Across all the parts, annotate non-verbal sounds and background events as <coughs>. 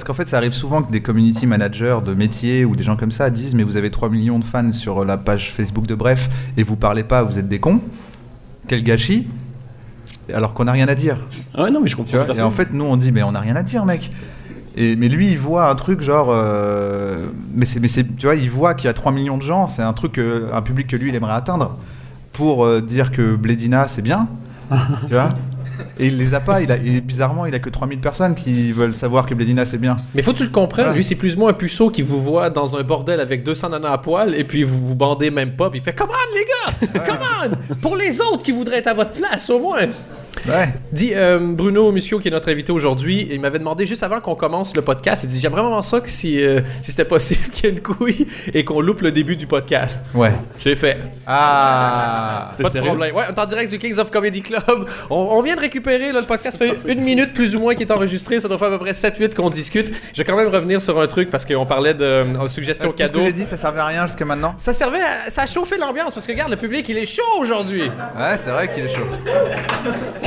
parce qu'en fait, ça arrive souvent que des community managers de métier ou des gens comme ça disent Mais vous avez 3 millions de fans sur la page Facebook de Bref et vous parlez pas, vous êtes des cons. Quel gâchis Alors qu'on n'a rien à dire. Ah ouais, non, mais je comprends. tout à et fait. en fait, nous, on dit, mais on n'a rien à dire, mec. Et, mais lui, il voit un truc genre. euh, mais c'est, mais c'est, tu vois, il voit qu'il y a 3 millions de gens, c'est un truc, un public que lui, il aimerait atteindre pour euh, dire que Blédina, c'est bien. <laughs> tu vois Et il les a pas, il a, et bizarrement, il a que 3000 personnes qui veulent savoir que Blédina, c'est bien. Mais faut que tu le comprennes, Ouais. lui c'est plus ou moins un puceau qui vous voit dans un bordel avec 200 nanas à poil et puis vous vous bandez même pas, puis il fait Come on les gars! Come on! Pour les autres qui voudraient être à votre place au moins! Ouais. Dis, euh, Bruno Muschio, qui est notre invité aujourd'hui, il m'avait demandé juste avant qu'on commence le podcast, il dit J'aimerais vraiment ça que si, euh, si c'était possible <laughs> qu'il y ait une couille et qu'on loupe le début du podcast. Ouais. C'est fait. Ah Pas de sérieux? problème. Ouais, on est en direct du Kings of Comedy Club. On, on vient de récupérer, là, le podcast fait une minute plus ou moins qui est enregistré. Ça doit faire à peu près 7-8 qu'on discute. Je vais quand même revenir sur un truc parce qu'on parlait de euh, suggestions Tout ce que cadeaux. j'ai dit, ça servait à rien jusqu'à maintenant? Ça servait à, ça a chauffé l'ambiance parce que regarde, le public, il est chaud aujourd'hui. Ouais, c'est vrai qu'il est chaud.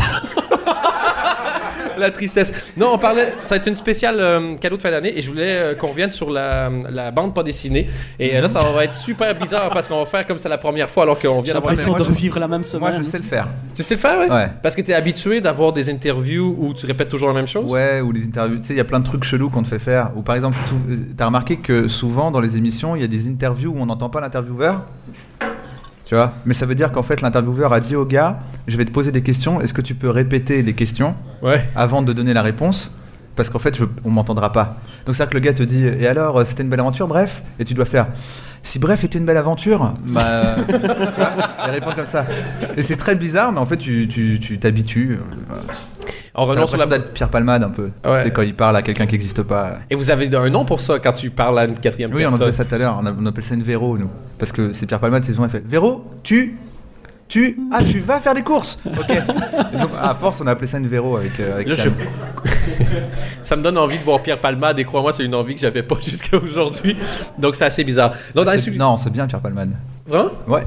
<laughs> La tristesse. Non, on parlait. Ça va être une spéciale euh, cadeau de fin d'année et je voulais euh, qu'on revienne sur la, la bande pas dessinée. Et euh, là, ça va être super bizarre parce qu'on va faire comme c'est la première fois alors qu'on vient d'avoir. l'impression de revivre la même semaine. Moi, je sais le faire. Tu sais le faire, ouais? Ouais. Parce que t'es habitué d'avoir des interviews où tu répètes toujours la même chose? Ouais, ou les interviews. Tu sais, il y a plein de trucs chelous qu'on te fait faire. Ou par exemple, euh, t'as remarqué que souvent dans les émissions, il y a des interviews où on n'entend pas l'intervieweur? Tu vois Mais ça veut dire qu'en fait, l'intervieweur a dit au gars Je vais te poser des questions, est-ce que tu peux répéter les questions Ouais. avant de donner la réponse? Parce qu'en fait, je, on m'entendra pas. Donc, c'est-à-dire que le gars te dit Et alors, euh, c'était une belle aventure, bref Et tu dois faire Si bref était une belle aventure, bah. <laughs> tu vois Il répond comme ça. Et c'est très bizarre, mais en fait, tu tu- tu t'habitues. euh, On renonce sur la. d'être Pierre Palmade un peu. Ouais. C'est quand il parle à quelqu'un qui n'existe pas. Et vous avez un nom pour ça quand tu parles à une quatrième Oui, on en personne? faisait ça tout à l'heure. On, on appelle ça une Véro, nous. Parce que c'est Pierre Palmade, c'est souvent, il fait Véro, tu. Tu. Ah, tu vas faire des courses Ok. <laughs> Et donc, à force, on a appelé ça une Véro avec. euh, avec Là, Yann. je- <laughs> ça me donne envie de voir Pierre Palmade et crois-moi, c'est une envie que j'avais pas <laughs> jusqu'à aujourd'hui. Donc c'est assez bizarre. Donc, dans Non, c'est bien Pierre Palmade. Vraiment? Ouais.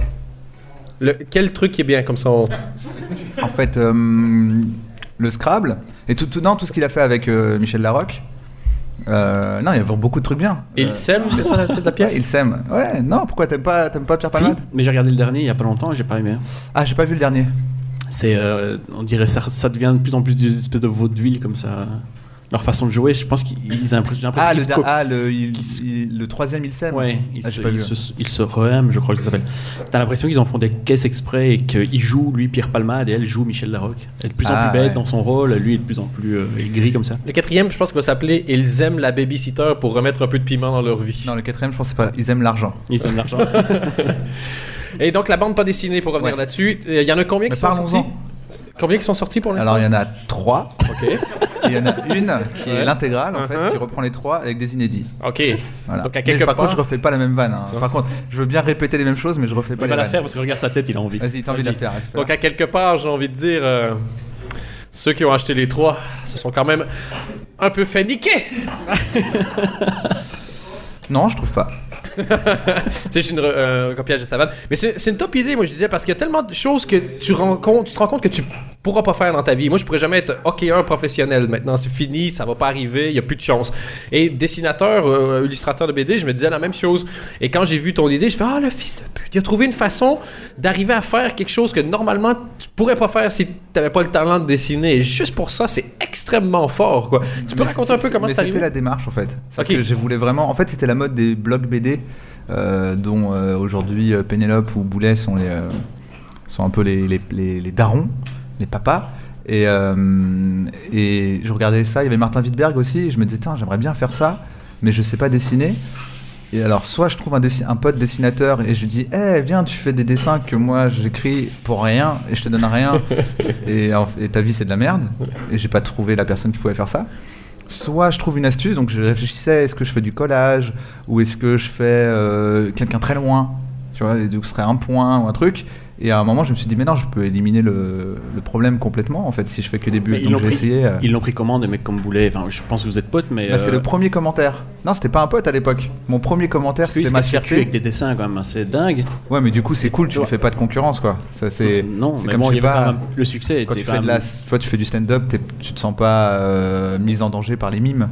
Le- Quel truc qui est bien comme ça? on- En fait, euh, le Scrabble et tout, tout, non, tout ce qu'il a fait avec euh, Michel Larocque. Euh, non, il y a beaucoup de trucs bien. Il Euh, s'aime, c'est ça la pièce? <laughs> il s'aime. Ouais, non, pourquoi t'aimes pas, t'aimes pas Pierre Si, Palmade mais j'ai regardé le dernier il y a pas longtemps et j'ai pas aimé. Ah, j'ai pas vu le dernier. C'est, euh, on dirait ça, ça devient de plus en plus des espèces de vaudeville comme ça. Leur façon de jouer, je pense qu'ils ont l'impression Ah, qu'ils le, se copient. ah, le, il- qui se- il- le troisième. Ouais, ils, Ah, se, ils, vu. se, ils se re-aiment, je crois que ça s'appelle. T'as l'impression qu'ils en font des caisses exprès et qu'il joue, lui, Pierre Palmade, et elle joue Michel Larocque. Elle est de plus en Ah, plus bête ouais. dans son rôle, lui est de plus en plus euh, gris comme ça. Le quatrième, je pense qu'il va s'appeler Ils aiment la babysitter pour remettre un peu de piment dans leur vie. Non, le quatrième, je pense que c'est pas. Ils aiment l'argent. Ils aiment l'argent. <laughs> Et donc la bande pas dessinée pour revenir Ouais. là-dessus. Il y en a combien Mais qui sont sortis? Combien qui sont sortis pour l'instant Alors, il y en a trois. Ok. Et Il y en a une qui Ouais. est l'intégrale, en Uh-huh. fait, qui reprend les trois avec des inédits. Ok. Voilà. Donc à Mais quelque par part. contre, je refais pas la même vanne. hein. Par contre, je veux bien répéter les mêmes choses, mais je refais pas Il les va la vannes. faire parce que regarde sa tête, il a envie. Vas-y, t'as envie de la faire. espère. Donc à quelque part, j'ai envie de dire, euh, ceux qui ont acheté les trois se sont quand même un peu fait niquer. Non, je trouve pas. C'est juste une euh, copiage de savane. Mais c'est une top idée, moi je disais, parce qu'il y a tellement de choses que tu, compte, tu te rends compte que tu pourras pas faire dans ta vie. Moi je pourrais jamais être hockeyeur professionnel. Maintenant c'est fini, ça va pas arriver, il y a plus de chance. Et dessinateur, euh, illustrateur de BD, je me disais la même chose. Et quand j'ai vu ton idée, je fais Ah le fils de pute, il a trouvé une façon d'arriver à faire quelque chose que normalement tu pourrais pas faire si t'avais pas le talent de dessiner. Et juste pour ça, c'est extrêmement fort. Quoi. Tu peux Mais raconter un peu comment c'est arrivé C'était la démarche en fait. C'est Ok. que je voulais vraiment. En fait, c'était la mode des blogs BD, euh, dont euh, aujourd'hui euh, Pénélope ou Boulet sont les sont un peu les, les, les- les darons, les papas. Et, euh, et je regardais ça. Il y avait Martin Wittberg aussi. Et je me disais, tiens, j'aimerais bien faire ça, mais je sais pas dessiner. Et alors, soit je trouve un, pote dessinateur et je lui dis, eh, viens, tu fais des dessins que moi j'écris pour rien et je te donne rien. <laughs> et, en- et ta vie, c'est de la merde. Et j'ai pas trouvé la personne qui pouvait faire ça. Soit je trouve une astuce, donc je réfléchissais, est-ce que je fais du collage ou est-ce que je fais euh, quelqu'un très loin, tu vois, et donc ce serait un point ou un truc. Et à un moment, je me suis dit, mais non, je peux éliminer le, le problème complètement, en fait, si je fais que des bulles. ils l'ont pris, essayé. euh, ils l'ont pris comment des mecs comme Boulet? Enfin, je pense que vous êtes potes, mais. bah, c'est euh, le premier commentaire. Non, c'était pas un pote à l'époque. Mon premier commentaire, c'était ma fierté. avec des dessins quand même, c'est dingue. Ouais, mais du coup, c'est cool, tu ne fais pas de concurrence, quoi. Ça, c'est. non, c'est mais comme, bon, il y pas, quand même le succès. Quand tu fais de la, soit tu fais du stand-up, tu te sens pas euh, mis en danger par les mimes.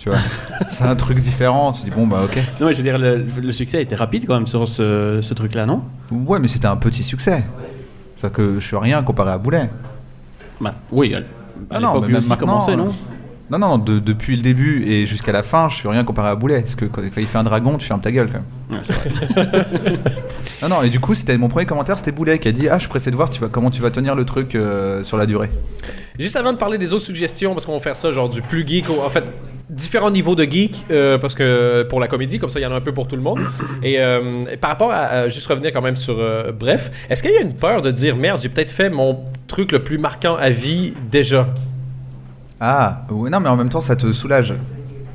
Tu vois, <laughs> c'est un truc différent. Tu dis bon bah ok. Non, mais je veux dire, le, le succès a été rapide quand même sur ce, ce truc-là, non? Ouais, mais c'était un petit succès. C'est que je suis rien comparé à Boulet. Bah, oui, à Ah non, mais lui même aussi euh, non? Non, non, de- depuis le début et jusqu'à la fin, je suis rien comparé à Boulet. Parce que quand, quand il fait un dragon, tu fermes ta gueule quand même. Ouais. <laughs> Non, non, et du coup, c'était mon premier commentaire, c'était Boulet qui a dit Ah, je suis pressé de voir tu vas, comment tu vas tenir le truc euh, sur la durée. Juste avant de parler des autres suggestions, parce qu'on va faire ça genre du plus geek, en fait, différents niveaux de geek, euh, parce que pour la comédie, comme ça, il y en a un peu pour tout le monde. Et euh, par rapport à, à juste revenir quand même sur euh, Bref, est-ce qu'il y a une peur de dire merde, j'ai peut-être fait mon truc le plus marquant à vie déjà? Ah, ouais, non, mais en même temps, ça te soulage.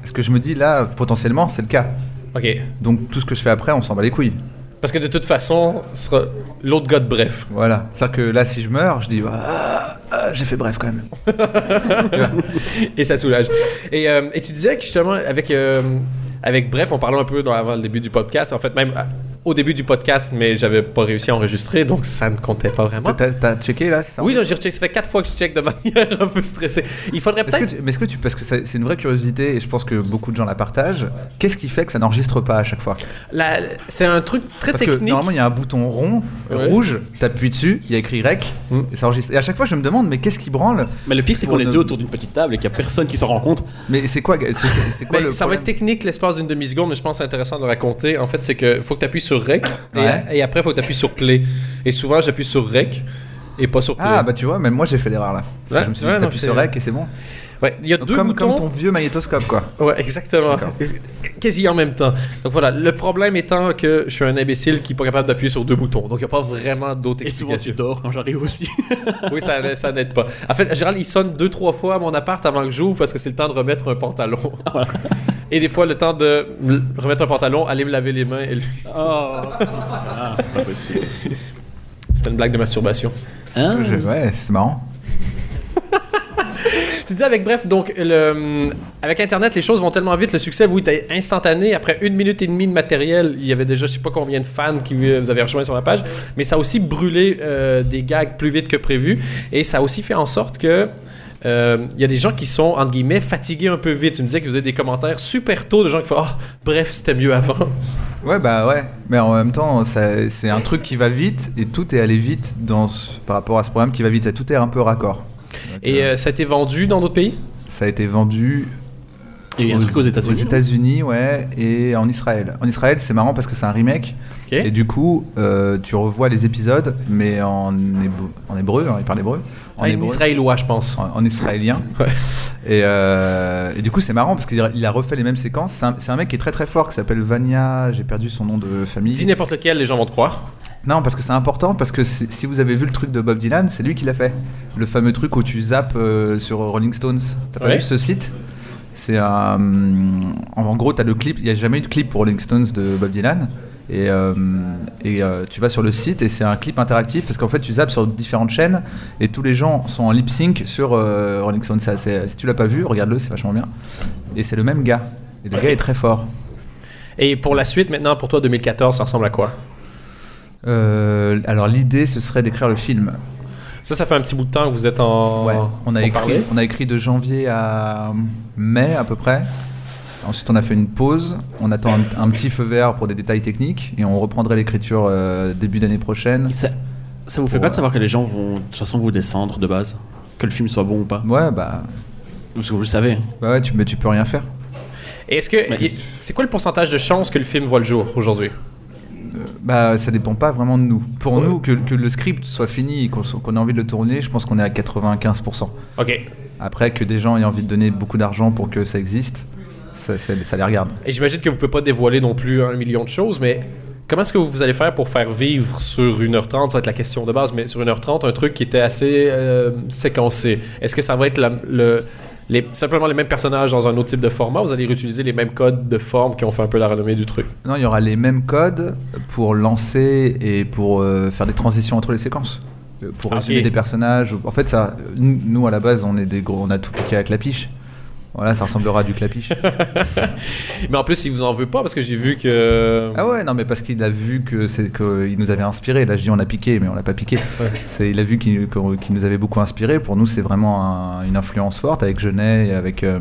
Parce que je me dis là, potentiellement, c'est le cas. Ok. Donc tout ce que je fais après, on s'en bat les couilles. Parce que de toute façon, ce sera l'autre gars de Bref. Voilà. C'est-à-dire que là, si je meurs, je dis Ah, ah, j'ai fait bref quand même. <laughs> et ça soulage. Et, euh, et tu disais que justement, avec, euh, avec Bref, on parlait un peu dans- avant le début du podcast. En fait, même au début du podcast, mais j'avais pas réussi à enregistrer, donc ça ne comptait pas vraiment. T'as- T'as checké là, ça? Oui, j'ai rechecké. Ça fait quatre fois que je check de <laughs> manière un peu stressée. Il faudrait Est-ce que peut-être. tu- mais est-ce que tu, parce que ça- c'est une vraie curiosité et je pense que beaucoup de gens la partagent. Qu'est-ce qui fait que ça n'enregistre pas à chaque fois? C'est un truc très Parce que technique. normalement il y a un bouton rond, Ouais. rouge, t'appuies dessus, il y a écrit rec Mm. et ça enregistre. Et à chaque fois je me demande mais qu'est-ce qui branle Mais le pire, c'est qu'on est deux autour d'une petite table et qu'il n'y a personne qui s'en rend compte. Mais c'est quoi, c'est- c'est c'est quoi le ça va être technique l'espace d'une demi-seconde, mais je pense que c'est intéressant de le raconter. En fait, c'est que faut que tu appuies sur rec et- Ouais. et, après, faut que tu appuies sur play. Et souvent, j'appuie sur rec et pas sur play. Ah bah tu vois, même moi j'ai fait l'erreur là. Ouais, je me suis ouais, dit non, t'appuies sur rec et c'est bon. Ouais, il y a Donc, deux comme, boutons. comme ton vieux magnétoscope quoi. Ouais, exactement. Quasi en même temps. Donc voilà, le problème étant que je suis un imbécile qui n'est pas capable d'appuyer sur deux boutons. Donc il n'y a pas vraiment d'autres Et souvent, tu explications. dors quand j'arrive aussi. <laughs> Oui, ça, ça n'aide pas. En fait, en général, il sonne deux, trois fois à mon appart avant que j'ouvre parce que c'est le temps de remettre un pantalon. <laughs> Et des fois, le temps de me remettre un pantalon, aller me laver les mains. Et... le- Oh, <laughs> ah, c'est pas possible. C'était une blague de masturbation. Hein? Je- ouais, c'est marrant. Tu dis avec bref, donc avec Internet, les choses vont tellement vite, le succès, vous, était instantané. Après une minute et demie de matériel, il y avait déjà je sais pas combien de fans qui euh, vous avaient rejoint sur la page, mais ça a aussi brûlé euh, des gags plus vite que prévu, et ça a aussi fait en sorte que euh, il y a des gens qui sont entre guillemets fatigués un peu vite. Tu me disais que vous avez des commentaires super tôt de gens qui font oh, bref c'était mieux avant. Ouais bah ouais, mais en même temps c'est un truc qui va vite et tout est allé vite dans par rapport à ce programme qui va vite et tout est un peu raccord. Et euh, euh, ça a été vendu dans d'autres pays? ça a été vendu Il y a eu un truc aux États-Unis. Aux États-Unis, ouais, et en Israël. En Israël, c'est marrant parce que c'est un remake. Et du coup, euh, tu revois les épisodes, mais en, hébreu, en hébreu, hein, il parle hébreu. En, En hébreu, israélois, je pense. en, en israélien. <laughs> Ouais. Et, euh, et du coup, c'est marrant parce qu'il a, il a refait les mêmes séquences. C'est un, c'est un mec qui est très très fort qui s'appelle Vania. J'ai perdu son nom de famille. Dis n'importe lequel, les gens vont te croire. Non, parce que c'est important, parce que si vous avez vu le truc de Bob Dylan, c'est lui qui l'a fait. Le fameux truc où tu zappes euh, sur Rolling Stones. T'as pas Ouais. vu ce site? C'est un. En, en gros, t'as le clip. Il n'y a jamais eu de clip pour Rolling Stones de Bob Dylan. Et, euh, et euh, tu vas sur le site et c'est un clip interactif parce qu'en fait tu zappes sur différentes chaînes et tous les gens sont en lip sync sur euh, Rolling Stones. Si tu l'as pas vu, regarde-le, c'est vachement bien. Et c'est le même gars. Et le gars est très fort. Et pour la suite, maintenant, pour toi, 2014, ça ressemble à quoi? Euh, alors l'idée ce serait d'écrire le film. Ça, ça fait un petit bout de temps que vous êtes en. Ouais, on a, écrit, parler. on a écrit de janvier à mai à peu près. Ensuite, on a fait une pause. On attend un, un petit feu vert pour des détails techniques et on reprendrait l'écriture euh, début d'année prochaine. Ça, ça vous fait pas de euh, savoir que les gens vont de toute façon vous descendre de base? Que le film soit bon ou pas? Ouais, bah, Parce que vous le savez. bah ouais, tu, mais tu peux rien faire. Et Est-ce que. C'est quoi le pourcentage de chances que le film voit le jour aujourd'hui? Bah, ça dépend pas vraiment de nous. Pour Ouais. nous, que, que le script soit fini et qu'on ait envie de le tourner, je pense qu'on est à 95%. Ok. Après, que des gens aient envie de donner beaucoup d'argent pour que ça existe, ça, ça- ça les regarde. Et j'imagine que vous pouvez pas dévoiler non plus un million de choses, mais comment est-ce que vous allez faire pour faire vivre sur 1h30, ça va être la question de base, mais sur 1h30, un truc qui était assez euh, séquencé Est-ce que ça va être la- le, les, simplement les mêmes personnages dans un autre type de format Vous allez réutiliser les mêmes codes de forme qui ont fait un peu la renommée du truc Non, il y aura les mêmes codes pour lancer et pour euh, faire des transitions entre les séquences. Euh, Pour Ah, résumer ok. des personnages. En fait, ça, nous, à la base, on est des gros, on a tout piqué à clapiche. Voilà, ça ressemblera à du clapiche. <laughs> Mais en plus, il vous en veut pas parce que j'ai vu que. ah ouais, non, mais parce qu'il a vu que c'est qu'il nous avait inspiré. Là, je dis on a piqué, mais on l'a pas piqué. C'est, il a vu qu'il, qu'il nous avait beaucoup inspiré. Pour nous, c'est vraiment un- une influence forte avec Genet et avec. euh,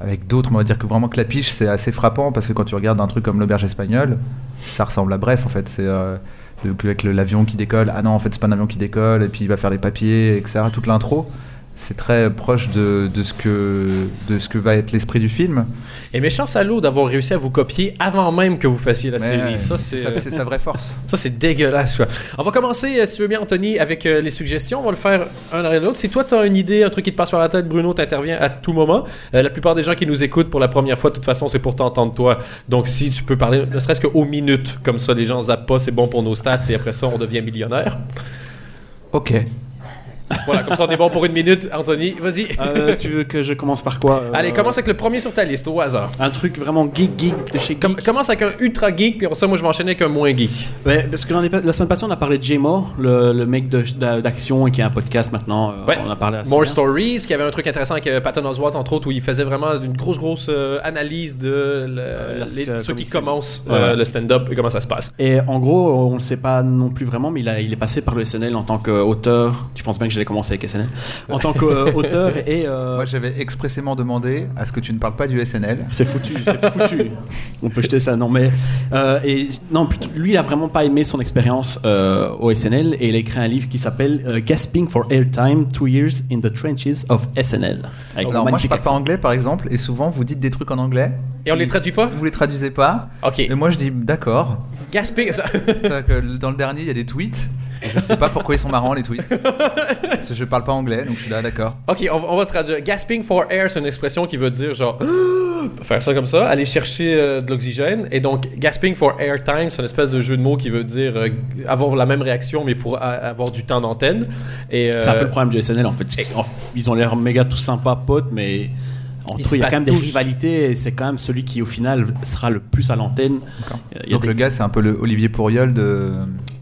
avec d'autres, on va dire que vraiment Clapiche, c'est assez frappant parce que quand tu regardes un truc comme l'auberge espagnole, ça ressemble à Bref en fait. C'est euh, avec l'avion qui décolle. Ah non, en fait, c'est pas un avion qui décolle, et puis il va faire les papiers, etc. Toute l'intro, c'est très proche de, de, ce que, de ce que va être l'esprit du film. Et méchant salaud d'avoir réussi à vous copier avant même que vous fassiez la Mais, série. Ça, c'est. sa- c'est sa vraie force. <laughs> Ça, c'est dégueulasse. quoi. On va commencer, euh, si tu veux bien, Anthony, avec euh, les suggestions. On va le faire un après l'autre. Si toi, tu as une idée, un truc qui te passe par la tête, Bruno, t'interviens à tout moment. Euh, la plupart des gens qui nous écoutent pour la première fois, de toute façon, c'est pour t'entendre toi. Donc, si tu peux parler, ne serait-ce qu'aux minutes, comme ça, les gens zappent pas, c'est bon pour nos stats, et après ça, on devient millionnaire. Ok. Voilà, comme ça, on est bon pour une minute. Anthony, vas-y. Euh, tu veux que je commence par quoi euh, Allez, commence avec le premier sur ta liste, au hasard. Un truc vraiment geek, geek de chez Com- Geek. commence avec un ultra geek, puis ça, moi, je vais enchaîner avec un moins geek. Ouais, parce que la semaine passée, on a parlé de J-Mo, le, le mec d'action qui a un podcast maintenant. euh, Ouais. On a parlé More bien. Stories, qui avait un truc intéressant avec euh, Patton Oswalt, entre autres, où il faisait vraiment une grosse, grosse euh, analyse de le- la- les- euh, ceux qui commencent Ouais. euh, le stand-up et comment ça se passe. Et en gros, on ne le sait pas non plus vraiment, mais il, a- il est passé par le SNL en tant qu'auteur. Tu penses bien que j'allais commencer avec SNL En tant qu'auteur <laughs> et. euh, Moi, j'avais expressément demandé à ce que tu ne parles pas du SNL. C'est foutu, c'est foutu. On peut jeter ça, non mais euh, et non, lui il a vraiment pas aimé son expérience euh, au SNL et il a écrit un livre qui s'appelle euh, Gasping for Airtime: Two Years in the Trenches of SNL. Avec Alors, moi, je parle pas anglais, par exemple, et souvent, vous dites des trucs en anglais. Et on les traduit pas? Vous les traduisez pas. Ok. Et moi, je dis d'accord. Gasping. ça- Dans le dernier, il y a des tweets. Je sais pas pourquoi ils sont marrants, les tweets. Parce que je parle pas anglais, donc je suis là, d'accord. ok, on, va- on va traduire. Gasping for air, c'est une expression qui veut dire genre. <gasps> faire ça comme ça, aller chercher euh, de l'oxygène. Et donc, gasping for airtime, c'est une espèce de jeu de mots qui veut dire euh, avoir la même réaction, mais pour a- avoir du temps d'antenne. Et, euh, C'est un peu le problème du SNL en fait. Ils ont l'air méga tout sympas potes, mais entre il y a quand même des rivalités et c'est quand même celui qui au final sera le plus à l'antenne. Euh, Donc des- le gars, c'est un peu le Olivier Pourriol de.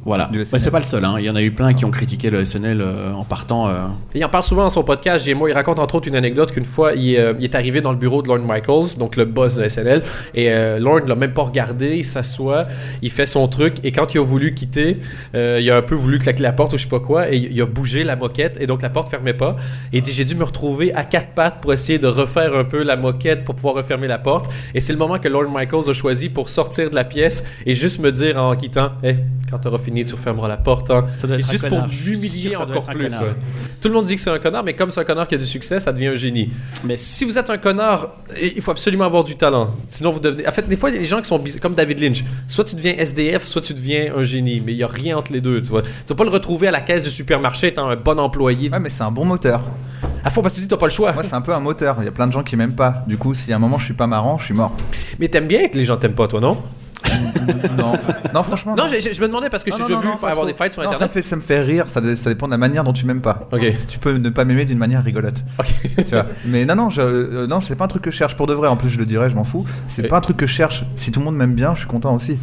Voilà. SNL. c'est pas le seul. hein. Il y en a eu plein qui ont critiqué le SNL euh, en partant. euh, Il en parle souvent dans son podcast. J'ai- moi, il raconte entre autres une anecdote qu'une fois, il, euh, il est arrivé dans le bureau de Lorne Michaels, donc le boss de SNL, et euh, Lorne l'a même pas regardé. Il s'assoit, il fait son truc, et quand il a voulu quitter, euh, il a un peu voulu claquer la porte ou je sais pas quoi, et il a bougé la moquette, et donc la porte fermait pas. Et il dit J'ai dû me retrouver à quatre pattes pour essayer de refaire un peu la moquette pour pouvoir refermer la porte. Et c'est le moment que Lorne Michaels a choisi pour sortir de la pièce et juste me dire en quittant Hey, quand t'auras fini, tu refermeras la porte. hein. Ça doit Et être un juste pour doit encore plus. connard. ouais. Tout le monde dit que c'est un connard, mais comme c'est un connard qui a du succès, ça devient un génie. Mais si vous êtes un connard, il faut absolument avoir du talent. Sinon, vous devenez. En fait, des fois, il y a des gens qui sont comme David Lynch. Soit tu deviens SDF, soit tu deviens un génie. Mais il n'y a rien entre les deux. Tu vois. Tu vas pas le retrouver à la caisse du supermarché étant un bon employé. Ouais, mais c'est un bon moteur. À fond, parce que tu dis, t'as pas le choix. Moi, c'est un peu un moteur. Il y a plein de gens qui m'aiment pas. Du coup, si à un moment je suis pas marrant, je suis mort. Mais t'aimes bien que les gens t'aiment pas, toi, non? <laughs> non, non, franchement. Non, je, je- je me demandais parce que t'ai déjà vu avoir trop. des fights sur Non, ça me Internet. fait, ça me fait rire. Ça, dé- ça dépend de la manière dont tu m'aimes pas. Ok. Si tu peux ne pas m'aimer d'une manière rigolote. Ok. Tu vois. Mais non, non, je, euh, non, c'est pas un truc que je cherche pour de vrai. En plus, je le dirais, je m'en fous. C'est Oui. pas un truc que je cherche. Si tout le monde m'aime bien, je suis content aussi.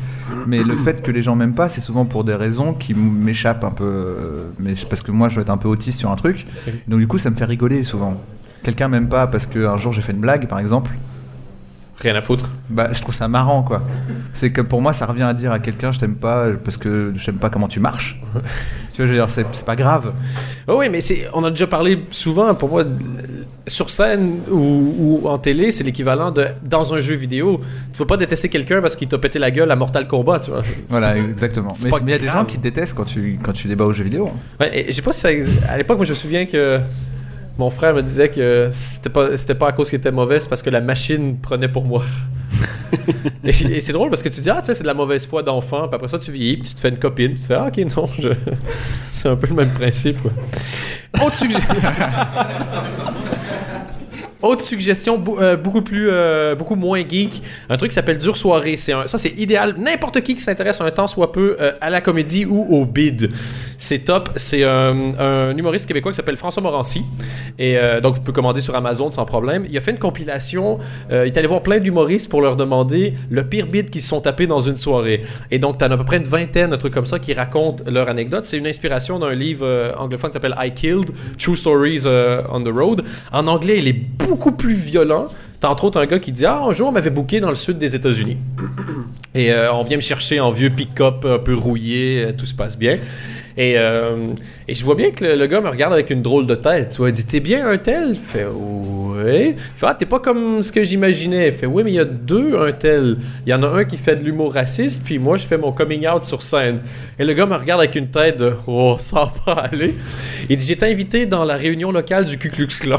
Mais le fait que les gens m'aiment pas, c'est souvent pour des raisons qui m'échappent un peu. euh, Mais parce que moi, je dois être un peu autiste sur un truc. Donc du coup, ça me fait rigoler souvent. Quelqu'un m'aime pas parce qu'un jour j'ai fait une blague, par exemple. Rien à foutre. Bah, je trouve ça marrant, quoi. C'est que pour moi, ça revient à dire à quelqu'un, je t'aime pas parce que je t'aime pas comment tu marches. tu vois, je veux dire, c'est pas grave. Oh oui, mais c'est, on a déjà parlé souvent, pour moi, sur scène ou, ou en télé, c'est l'équivalent de dans un jeu vidéo. Tu vas pas détester quelqu'un parce qu'il t'a pété la gueule à Mortal Kombat, tu vois. Voilà, exactement. Mais il y a des gens qui te détestent quand tu, quand tu débats aux jeux vidéo. Ouais, et je sais pas si ça, à l'époque, moi, je me souviens que mon frère me disait que c'était pas, c'était pas à cause qu'il était mauvais, c'est parce que la machine prenait pour moi. <laughs> et et c'est drôle parce que tu dis, ah, tu sais, c'est de la mauvaise foi d'enfant, puis après ça, tu vieillis, puis tu te fais une copine, puis tu fais, ah, ok, non, je... <laughs> c'est un peu le même principe. quoi. Autre suggestion. <laughs> Autre suggestion, euh, beaucoup plus, euh, beaucoup moins geek, un truc qui s'appelle Dure Soirée. Ça, c'est idéal. N'importe qui qui s'intéresse un temps soit peu euh, à la comédie ou au bid, c'est top. C'est un humoriste québécois qui s'appelle François Morancy. Et donc, tu peux commander sur Amazon sans problème. Il a fait une compilation. il est allé voir plein d'humoristes pour leur demander le pire bid qu'ils se sont tapés dans une soirée. Et donc, tu as à peu près une vingtaine, un truc comme ça, qui racontent leur anecdote. C'est une inspiration d'un livre anglophone qui s'appelle I Killed True Stories on the Road. En anglais, il est beaucoup plus violent. T'as entre autres un gars qui dit Ah, un jour, on m'avait booké dans le sud des États-Unis. Et euh, on vient me chercher en vieux pick-up un peu rouillé, euh, tout se passe bien. Et, euh, et je vois bien que le, gars me regarde avec une drôle de tête. Tu vois, il dit T'es bien un tel? Fait Oui. Il fait Ah, t'es pas comme ce que j'imaginais. Fait Oui, mais il y a deux un tel. Il y en a un qui fait de l'humour raciste, puis moi, je fais mon coming out sur scène. Et le gars me regarde avec une tête de Oh, ça va pas aller. Il dit J'étais invité dans la réunion locale du Ku Klux Klan.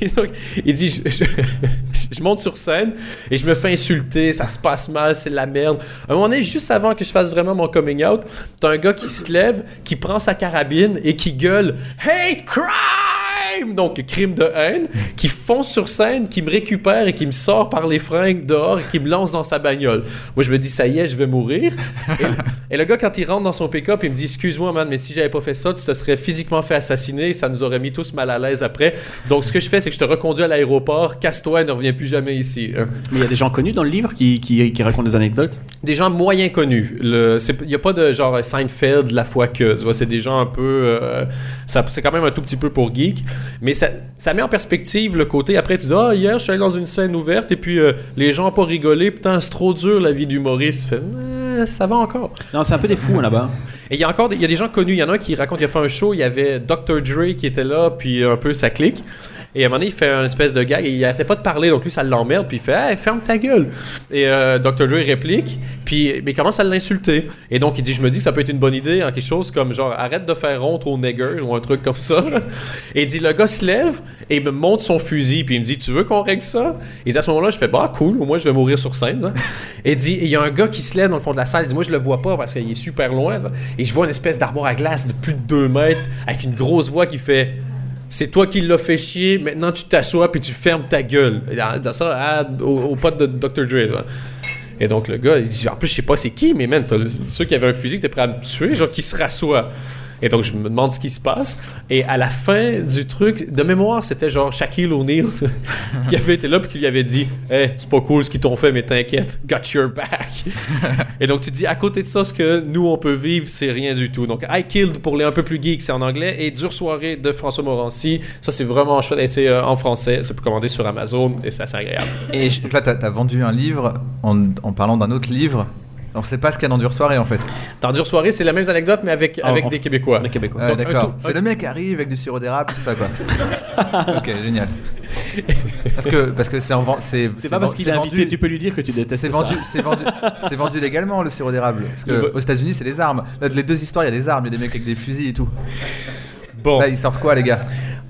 <laughs> Il dit je, monte sur scène et je me fais insulter, ça se passe mal, c'est de la merde. À un moment donné, juste avant que je fasse vraiment mon coming out, t'as un gars se lève, qui prend sa carabine et qui gueule Hate crime! Donc, crime de haine, qui fonce sur scène, qui me récupère et qui me sort par les fringues dehors et qui me lance dans sa bagnole. Moi, je me dis, ça y est, je vais mourir. Et, le- et le gars, quand il rentre dans son pick-up, il me dit, excuse-moi, man, mais si j'avais pas fait ça, tu te serais physiquement fait assassiner, ça nous aurait mis tous mal à l'aise après. Donc, ce que je fais, c'est que je te reconduis à l'aéroport, casse-toi et ne reviens plus jamais ici. hein. Mais il y a des gens connus dans le livre qui, qui, qui racontent des anecdotes? Des gens moyens connus. Il n'y a pas de genre Seinfeld, la fois que. Tu vois, c'est des gens un peu. euh, ça, c'est quand même un tout petit peu pour geek. Mais ça, ça met en perspective le côté. Après, tu dis, ah, hier, je suis allé dans une scène ouverte et puis euh, les gens n'ont pas rigolé. Putain, c'est trop dur la vie d'humoriste. Eh, ça va encore. Non, c'est un peu des fous hein, là-bas. Et il y a encore des, il y a des gens connus. Il y en a un qui raconte, il a fait un show, il y avait Dr. Dre qui était là, puis un peu sa clique. Et à un moment donné, il fait une espèce de gag et il arrêtait pas de parler, donc lui, ça l'emmerde, puis il fait Hey, ferme ta gueule. Et euh, Dr. Dre réplique, puis mais il commence à l'insulter. Et donc, il dit Je me dis que ça peut être une bonne idée, en quelque chose comme genre arrête de faire honte aux niggers ou un truc comme ça. Et il dit Le gars se lève et il me montre son fusil, puis il me dit Tu veux qu'on règle ça? Et à ce moment-là, je fais Bah, cool, au moins je vais mourir sur scène. hein. Et il dit il y a un gars qui se lève dans le fond de la salle, il dit Moi, je le vois pas parce qu'il est super loin. Et je vois une espèce d'armoire à glace de plus de 2 mètres avec une grosse voix qui fait c'est toi qui l'as fait chier, maintenant tu t'assois puis tu fermes ta gueule. Il dit ça au, pote de Dr. Dre. Et donc le gars, il dit En plus, je sais pas c'est qui, mais man, ceux qui avaient un fusil, t'es prêt à me tuer, genre qui se rassoit. Et donc je me demande ce qui se passe. Et à la fin du truc, de mémoire, c'était genre Shaquille O'Neal <laughs> qui avait été là puis qui lui avait dit Hey, c'est pas cool ce qu'ils t'ont fait, mais t'inquiète, got your back. <laughs> Et donc tu dis, à côté de ça, ce que nous on peut vivre, c'est rien du tout. Donc I Killed pour les un peu plus geeks, c'est en anglais. Et Dure Soirée de François Morancy, ça c'est vraiment chouette. Et c'est euh, en français, ça peut commander sur Amazon et c'est assez agréable. Et donc là, t'as as vendu un livre en parlant d'un autre livre. On sait pas ce qu'il y a dans Dure Soirée en fait. Dans Dure Soirée, c'est la même anecdote, mais avec, Ah, avec des Québécois. Les Québécois. D'accord. C'est le mec qui arrive avec du sirop d'érable, tout ça quoi. <laughs> ok, génial. Parce que parce que c'est en c'est C'est pas parce qu'il est invité, vendu- tu peux lui dire que tu détestes C'est vendu, c'est vendu, c'est vendu légalement le sirop d'érable. Parce que aux États-Unis, c'est des armes. Là, les deux histoires, il y a des armes, il y a des mecs avec des fusils et tout. Bon, Là, ils sortent quoi, les gars?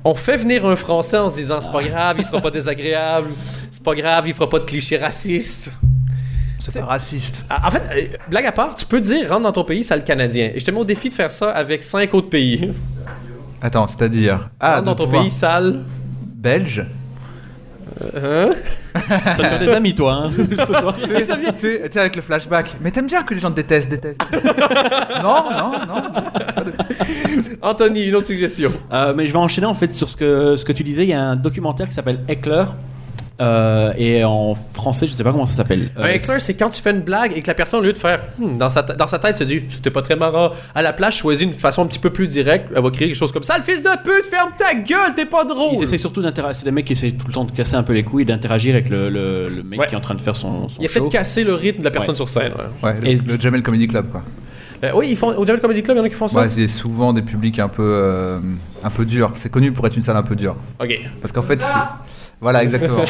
On fait venir un Français en se disant c'est pas grave, il sera pas désagréable, c'est pas grave, il fera pas de clichés racistes. C'est pas raciste. Ah, En fait, euh, blague à part, tu peux dire rentre dans ton pays, c'est le Canadien. Et je te mets au défi de faire ça avec cinq autres pays. Attends, c'est-à-dire? Ah, rentre dans ton pouvoir- pays sale. belge? Hein? <laughs> Tu faire des amis, toi. hein, <laughs> ce soir. <laughs> Tu sais, avec le flashback. Mais t'aimes bien que les gens te détestent, détestent. non, non, non. Anthony, une autre suggestion. Euh, mais je vais enchaîner en fait sur ce que, ce que tu disais. Il y a un documentaire qui s'appelle Heckler. Euh, et en français, je sais pas comment ça s'appelle. Un Euh, heckler, c'est quand tu fais une blague et que la personne, au lieu de faire Hmm dans, sa dans sa tête, se dit c'était pas très marrant. À la place, choisis une façon un petit peu plus directe. Elle va créer quelque chose comme ça. Le fils de pute, ferme ta gueule, t'es pas drôle. Ils essaient surtout d'interagir. C'est des mecs qui essaient tout le temps de casser un peu les couilles, d'interagir avec le, le, le mec Ouais. qui est en train de faire son, son Ils essaient de casser le rythme de la personne Ouais. sur scène. ouais. Ouais, le, Et- le Jamel Comedy Club, quoi. Euh, oui, ils font, au Jamel Comedy Club, il y en a qui font ça? Ouais, c'est souvent des publics un peu, euh, un peu durs. C'est connu pour être une salle un peu dure. ok. Parce qu'en fait, voilà, exactement. <laughs>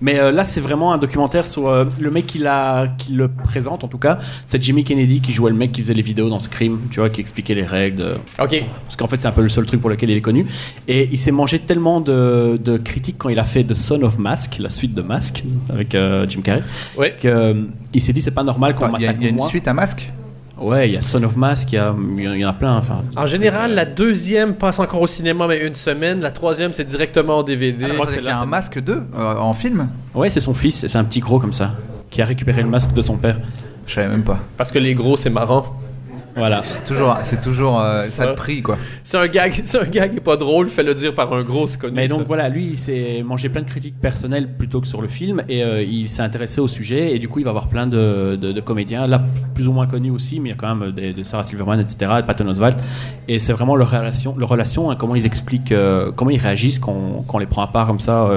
Mais euh, là, c'est vraiment un documentaire sur euh, le mec qui, le présente, en tout cas. C'est Jimmy Kennedy qui jouait le mec qui faisait les vidéos dans Scream, tu vois, qui expliquait les règles. de- Ok. Parce qu'en fait, c'est un peu le seul truc pour lequel il est connu. Et il s'est mangé tellement de, de critiques quand il a fait The Son of Mask, la suite de Mask, avec euh, Jim Carrey, Ouais. qu'il s'est dit c'est pas normal qu'on Attends, Il y a, m'attaque il y a une moi. suite à masque Ouais, il y a Son of Mask, il y, en a plein. Enfin, En général, la deuxième passe encore au cinéma, mais une semaine. La troisième, c'est directement en DVD. Je crois qu'il y a un masque 2 euh, en film Ouais, c'est son fils, et c'est un petit gros comme ça, qui a récupéré le masque de son père. Je savais même pas. Parce que les gros, c'est marrant. Voilà. C'est toujours, c'est toujours euh, ça de prix, quoi. C'est un gag, c'est un gag qui est pas drôle, fais le dire par un gros, c'est connu. Mais donc ça. voilà, lui, il s'est mangé plein de critiques personnelles plutôt que sur le film, et euh, il s'est intéressé au sujet, et du coup, il va avoir plein de, de- de comédiens, là, plus ou moins connus aussi, mais il y a quand même des, de Sarah Silverman, etc., de Patton Oswalt, et c'est vraiment leur relation, leur relation hein, comment ils expliquent, euh, comment ils réagissent quand, quand on les prend à part comme ça.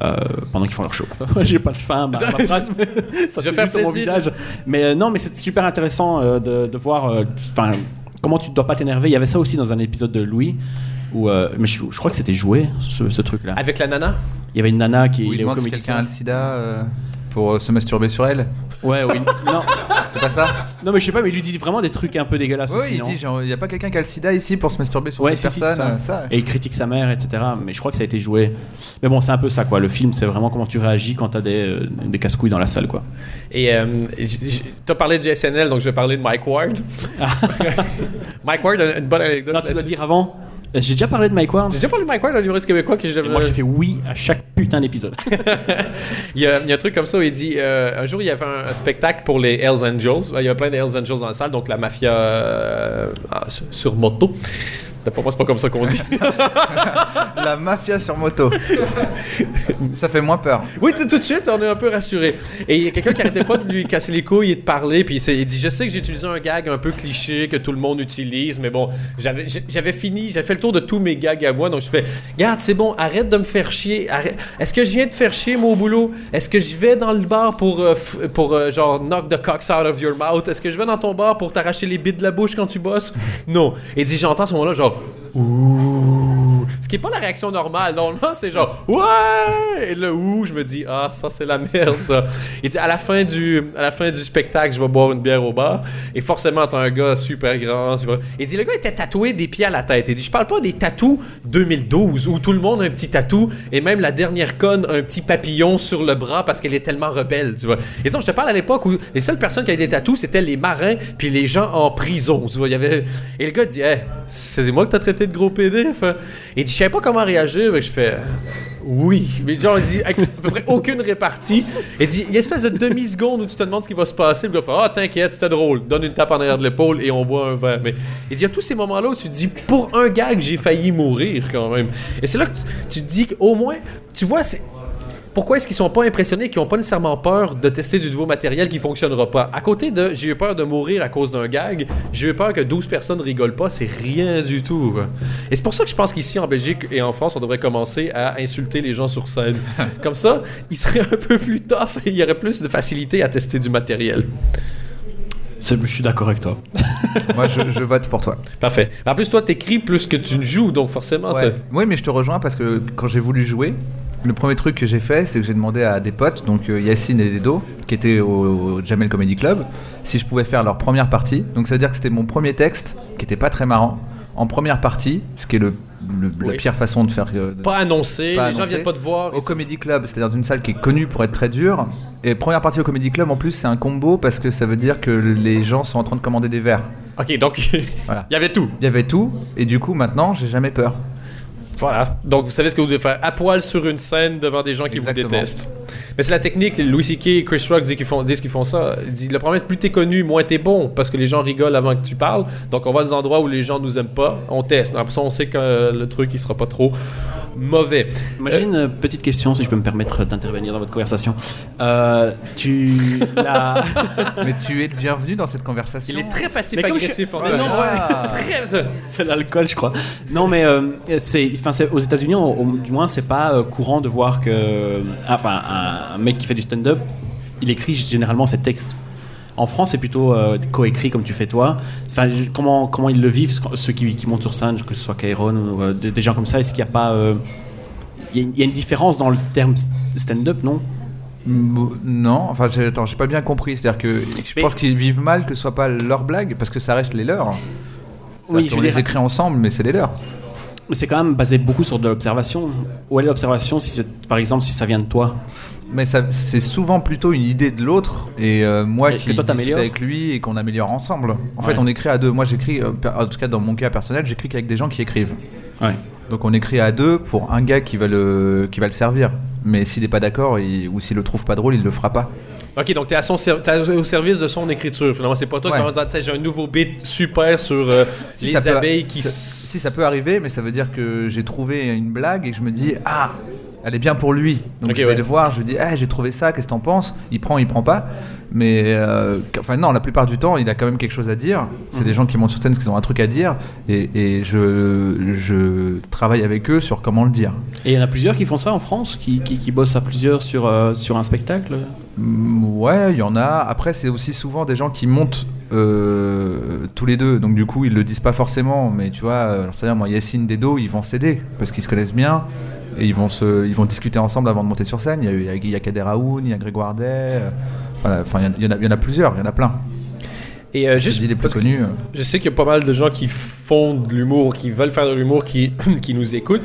Euh, pendant qu'ils font leur show. <laughs> J'ai pas de fin à ma, ma <laughs> phrase, mais ça Je vais se faire lit sur mon visage. Mais euh, non, mais c'est super intéressant euh, de, de voir euh, enfin, comment tu ne dois pas t'énerver. Il y avait ça aussi dans un épisode de Louis. Où, euh, mais je, je crois que c'était joué, ce, ce truc-là. Avec la nana? Il y avait une nana qui Où il est au Comedy quelqu'un a le sida euh, pour euh, se masturber sur elle. Ouais, oui. <laughs> non, C'est pas ça non, mais je sais pas, mais il lui dit vraiment des trucs un peu dégueulasses Oui, aussi. il non dit genre, il n'y a pas quelqu'un qui a le sida ici pour se masturber sur Ouais, cette si, si, personne. c'est ça. ça. Et il critique sa mère, etc. Mais je crois que ça a été joué. Mais bon, c'est un peu ça, quoi. Le film, c'est vraiment comment tu réagis quand t'as des, euh, des casse-couilles dans la salle, quoi. Et euh, tu as parlé du SNL, donc je vais parler de Mike Ward. <laughs> Mike Ward, une bonne anecdote. Non, tu dois dire avant. Euh, J'ai déjà parlé de Mike Ward. J'ai déjà parlé de Mike Ward, un humoriste québécois qui Et moi, je fais oui à chaque putain d'épisode. <laughs> il, y a, il y a un truc comme ça où il dit euh, un jour il y avait un, un spectacle pour les Hells Angels. Il y a plein de Hells Angels dans la salle, donc la mafia euh, ah, sur moto. D'après moi, c'est pas comme ça qu'on dit. <laughs> La mafia sur moto. ça fait moins peur. Oui, tout de suite, on est un peu rassuré. Et il y a quelqu'un qui arrêtait pas de lui casser les couilles et de parler, puis il, dit Je sais que j'ai utilisé un gag un peu cliché que tout le monde utilise, mais bon, j'avais fini, j'avais fait le tour de tous mes gags à moi, donc je fais Garde, c'est bon, arrête de me faire chier. Est-ce que je viens de faire chier, mon boulot? Est-ce que je vais dans le bar pour, euh, pour euh, genre, knock the cocks out of your mouth? Est-ce que je vais dans ton bar pour t'arracher les bits de la bouche quand tu bosses? Non. Et il dit J'entends à ce moment-là, genre ooh. Ce qui est pas la réaction normale. Normalement, c'est genre ouais. Et le ouh, je me dis ah ça c'est la merde ça. Il dit à la fin du à la fin du spectacle, je vais boire une bière au bar. Et forcément, t'as un gars super grand. Super... Il dit le gars était tatoué des pieds à la tête. Il dit je parle pas des tatous 2012 où tout le monde a un petit tatou et même la dernière conne un petit papillon sur le bras parce qu'elle est tellement rebelle. Tu vois. Et donc je te parle à l'époque où les seules personnes qui avaient des tatous c'était les marins puis les gens en prison. Tu vois, il y avait et le gars dit hey, c'est moi que t'as traité de gros PD. Il dit je savais pas comment réagir. Que je fais oui, mais genre, il dit avec à peu près aucune répartie. Il dit, il y a une espèce de demi-seconde où tu te demandes ce qui va se passer. Le gars fait, ah, t'inquiète, c'était drôle. Donne une tape en arrière de l'épaule et on boit un verre. Mais il dit, il y a tous ces moments-là où tu te dis, pour un gag, j'ai failli mourir quand même. Et c'est là que tu, tu te dis qu'au moins, tu vois, c'est. Pourquoi est-ce qu'ils sont pas impressionnés, qu'ils ont pas nécessairement peur de tester du nouveau matériel qui fonctionnera pas? À côté de j'ai eu peur de mourir à cause d'un gag, j'ai eu peur que 12 personnes rigolent pas, c'est rien du tout. Et c'est pour ça que je pense qu'ici en Belgique et en France, on devrait commencer à insulter les gens sur scène. <laughs> Comme ça, ils seraient un peu plus tough et il y aurait plus de facilité à tester du matériel. C'est- Je suis d'accord avec toi. <laughs> Moi, je, je vote pour toi. Parfait. En plus, toi, t'écris plus que tu ne joues, donc forcément, Ouais. c'est. Oui, mais je te rejoins parce que quand j'ai voulu jouer, le premier truc que j'ai fait, c'est que j'ai demandé à des potes, donc euh, Yacine et Dedo, qui étaient au, au Jamel Comedy Club, si je pouvais faire leur première partie. Donc ça veut dire que c'était mon premier texte, qui était pas très marrant, en première partie, ce qui est le, le- la pire façon de faire. euh, de- Pas annoncé, Pas les gens viennent pas te voir. au Comedy Club, c'est-à-dire d'une salle qui est connue pour être très dure. Et première partie au Comedy Club, en plus, c'est un combo parce que ça veut dire que les gens sont en train de commander des verres. Ok, donc <laughs> Voilà. il y avait tout. Il y avait tout, et du coup, maintenant, j'ai jamais peur. Voilà. Donc, vous savez ce que vous devez faire. À poil sur une scène devant des gens qui Exactement. vous détestent. Mais c'est la technique. Louis C.K. et Chris Rock disent qu'ils font, disent qu'ils font ça. Ils disent, le problème, plus t'es connu, moins t'es bon. Parce que les gens rigolent avant que tu parles. Donc, on va à des endroits où les gens nous aiment pas. On teste. Après ça, on sait que euh, le truc, il sera pas trop mauvais. Imagine une petite question, si je peux me permettre d'intervenir dans votre conversation. Euh, tu <laughs> l'as. Mais tu es le bienvenu dans cette conversation. Il est très Mais passif-agressif. comme en je- Non, Ah. Très... C'est l'alcool, je crois. Non, mais euh, c'est, enfin, aux États-Unis, du moins, c'est pas euh, courant de voir que, enfin, un, un mec qui fait du stand-up, il écrit généralement ses textes. En France, c'est plutôt euh, coécrit comme tu fais toi. Enfin, comment comment ils le vivent ceux qui, qui montent sur scène, que ce soit Kairon ou euh, des, des gens comme ça. Est-ce qu'il n'y a pas, euh, il y, a une- il y a une différence dans le terme stand-up, non? Non, enfin, attends, j'ai pas bien compris. C'est-à-dire que je Mais- pense qu'ils vivent mal que ce soit pas leur blague, parce que ça reste les leurs. Oui, je les écrit ensemble, mais c'est les leurs. C'est quand même basé beaucoup sur de l'observation. Où est l'observation si par exemple, si ça vient de toi? Mais c'est souvent plutôt une idée de l'autre, et euh, moi Et qui toi, discute avec lui et qu'on améliore ensemble. En Ouais. fait, on écrit à deux. Moi, j'écris, euh, en tout cas dans mon cas personnel, j'écris qu'avec des gens qui écrivent. Ouais. Donc on écrit à deux pour un gars qui va le, qui va le servir. Mais s'il est pas d'accord ou s'il le trouve pas drôle, il le fera pas. Ok, donc t'es, à son t'es au service de son écriture. Finalement, c'est pas toi Ouais. qui vas dire, j'ai un nouveau beat super sur euh, Si, les peut- abeilles qui. si ça peut arriver, mais ça veut dire que j'ai trouvé une blague et que je me dis ah elle est bien pour lui. Donc je vais ouais. le voir, je lui dis, j'ai trouvé ça, qu'est-ce que t'en penses? Il prend, il prend pas. Mais euh, enfin non, la plupart du temps, il a quand même quelque chose à dire. C'est Mhm. des gens qui montent sur scène parce qu'ils ont un truc à dire, et, et je, je travaille avec eux sur comment le dire. Et il y en a plusieurs qui font ça en France, qui, qui, qui bossent à plusieurs sur, euh, sur un spectacle? Mm, Ouais, il y en a. Après, c'est aussi souvent des gens qui montent euh, tous les deux. Donc, du coup, ils le disent pas forcément. Mais tu vois, euh, j'en sais rien, moi, Yacine, Dedo, ils vont s'aider parce qu'ils se connaissent bien. Et ils vont, se, ils vont discuter ensemble avant de monter sur scène. Il y a, il y a, il y a Kader Aoun, il y a Grégoire Day. euh, voilà, enfin, il y en a- il y, en a, plusieurs, il y en a plein. Et euh, juste les plus connus. euh. je sais qu'il y a pas mal de gens qui font de l'humour, qui veulent faire de l'humour, qui, <coughs> qui nous écoutent.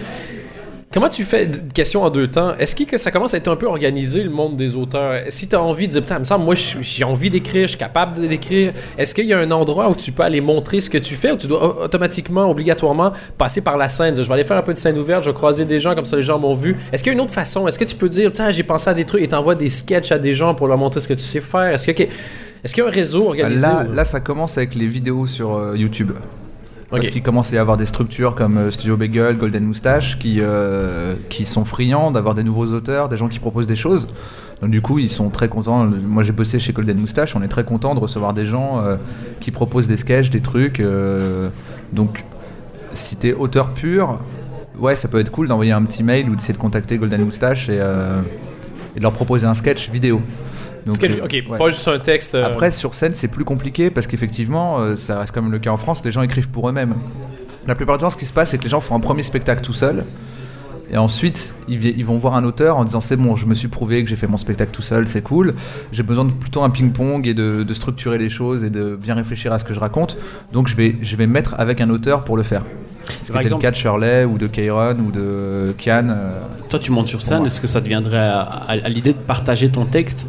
Comment tu fais, question en deux temps, est-ce que ça commence à être un peu organisé le monde des auteurs? Si tu as envie de dire, putain, me semble, moi j'ai envie d'écrire, je suis capable de d'écrire, est-ce qu'il y a un endroit où tu peux aller montrer ce que tu fais ou tu dois au- automatiquement, obligatoirement passer par la scène? Dire, Je vais aller faire un peu de scène ouverte, je vais croiser des gens comme ça les gens m'ont vu. Est-ce qu'il y a une autre façon? Est-ce que tu peux dire, tiens, j'ai pensé à des trucs et t'envoies des sketchs à des gens pour leur montrer ce que tu sais faire? Est-ce que- est-ce qu'il y a un réseau organisé? Là, ou- là, ça commence avec les vidéos sur euh, YouTube. Parce Ok. qu'il commence à y avoir des structures comme euh, Studio Bagel, Golden Moustache qui, euh, qui sont friands d'avoir des nouveaux auteurs, des gens qui proposent des choses. Donc du coup, ils sont très contents. Moi, j'ai bossé chez Golden Moustache. On est très content de recevoir des gens euh, qui proposent des sketchs, des trucs. euh, donc, si t'es auteur pur, ouais, ça peut être cool d'envoyer un petit mail ou d'essayer de contacter Golden Moustache et, euh, et de leur proposer un sketch vidéo. Donc, Sketch- euh, ok, ouais. pas juste un texte. euh, Après, sur scène, c'est plus compliqué parce qu'effectivement, euh, ça reste quand même le cas en France, les gens écrivent pour eux-mêmes. La plupart du temps, ce qui se passe, c'est que les gens font un premier spectacle tout seul. Et ensuite, ils, vont voir un auteur en disant c'est bon, je me suis prouvé que j'ai fait mon spectacle tout seul, c'est cool. J'ai besoin de plutôt un ping-pong et de, de structurer les choses et de bien réfléchir à ce que je raconte. Donc je vais, je vais mettre avec un auteur pour le faire. C'est Par le exemple- cas de Shirley ou de Kairon ou de Kian. euh, Toi, tu montes sur scène, est-ce que ça deviendrait à, à- à l'idée de partager ton texte?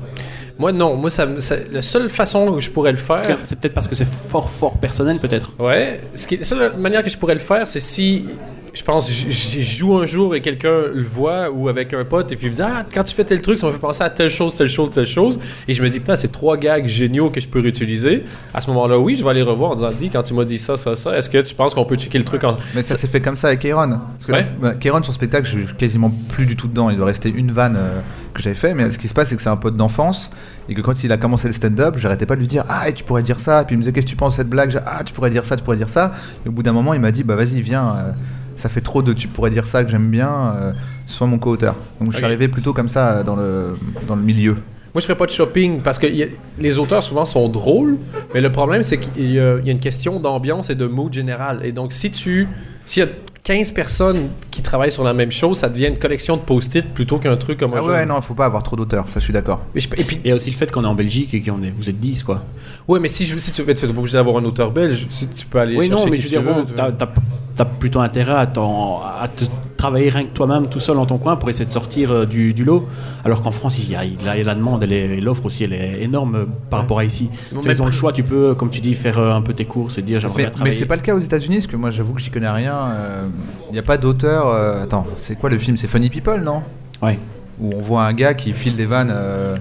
Moi, non. Moi, ça, ça- la seule façon où je pourrais le faire. C'est peut-être parce que c'est fort, fort personnel, peut-être. Ouais. Ce qui, la seule manière que je pourrais le faire, c'est si. Je pense, je, joue un jour et quelqu'un le voit ou avec un pote et puis il me dit Ah, quand tu fais tel truc, ça me fait penser à telle chose, telle chose, telle chose. Et je me dis Putain, c'est trois gags géniaux que je peux réutiliser. À ce moment-là, oui, je vais aller revoir en disant Dis, quand tu m'as dit ça, ça, ça, est-ce que tu penses qu'on peut checker le truc en. Mais ça s'est fait comme ça avec Kairon. Parce que Ouais. bah, Kairon, son spectacle, je suis quasiment plus du tout dedans. Il doit rester une vanne euh, que j'avais fait. Mais ce qui se passe, c'est que c'est un pote d'enfance. Et que quand il a commencé le stand-up, j'arrêtais pas de lui dire Ah, tu pourrais dire ça. Et puis il me disait Qu'est-ce que tu penses de cette blague? Ah, tu pourrais dire ça, tu pourrais dire ça. Et au bout d'un moment, il m'a dit Bah vas-y, viens. euh, ça fait trop de tu pourrais dire ça que j'aime bien. euh, sois mon co-auteur. Donc je suis arrivé plutôt comme ça euh, dans le, dans le milieu. Moi, je ferais pas de shopping parce que a- les auteurs souvent sont drôles, mais le problème, c'est qu'il y, y a une question d'ambiance et de mood général. Et donc, si tu. S'il y a 15 personnes qui travaillent sur la même chose, ça devient une collection de post-it plutôt qu'un truc comme Ah ouais, non, il faut pas avoir trop d'auteurs. Ça, je suis d'accord. Mais je- et puis, Et aussi le fait qu'on est en Belgique et qu'on est, vous êtes 10, quoi. ouais, mais si, je, si tu veux, tu obligé d'avoir un auteur belge, si tu peux aller Oui, chercher non, mais qui je veux tu dire, bon, tu t'as, plutôt intérêt à, t'en- à te travailler rien que toi-même, tout seul dans ton coin, pour essayer de sortir euh, du, du lot. Alors qu'en France, il y a, il y a la demande, et l'offre aussi, elle est énorme euh, par rapport à ici. Bon, Tu mais ont le choix, tu peux, comme tu dis, faire euh, un peu tes courses et dire j'aimerais Mais, bien mais travailler. c'est pas le cas aux États-Unis, parce que moi j'avoue que j'y connais rien. Il n'y a pas d'auteur. euh, Attends, c'est quoi le film? C'est Funny People, non? Ouais. Où on voit un gars qui file des vannes euh,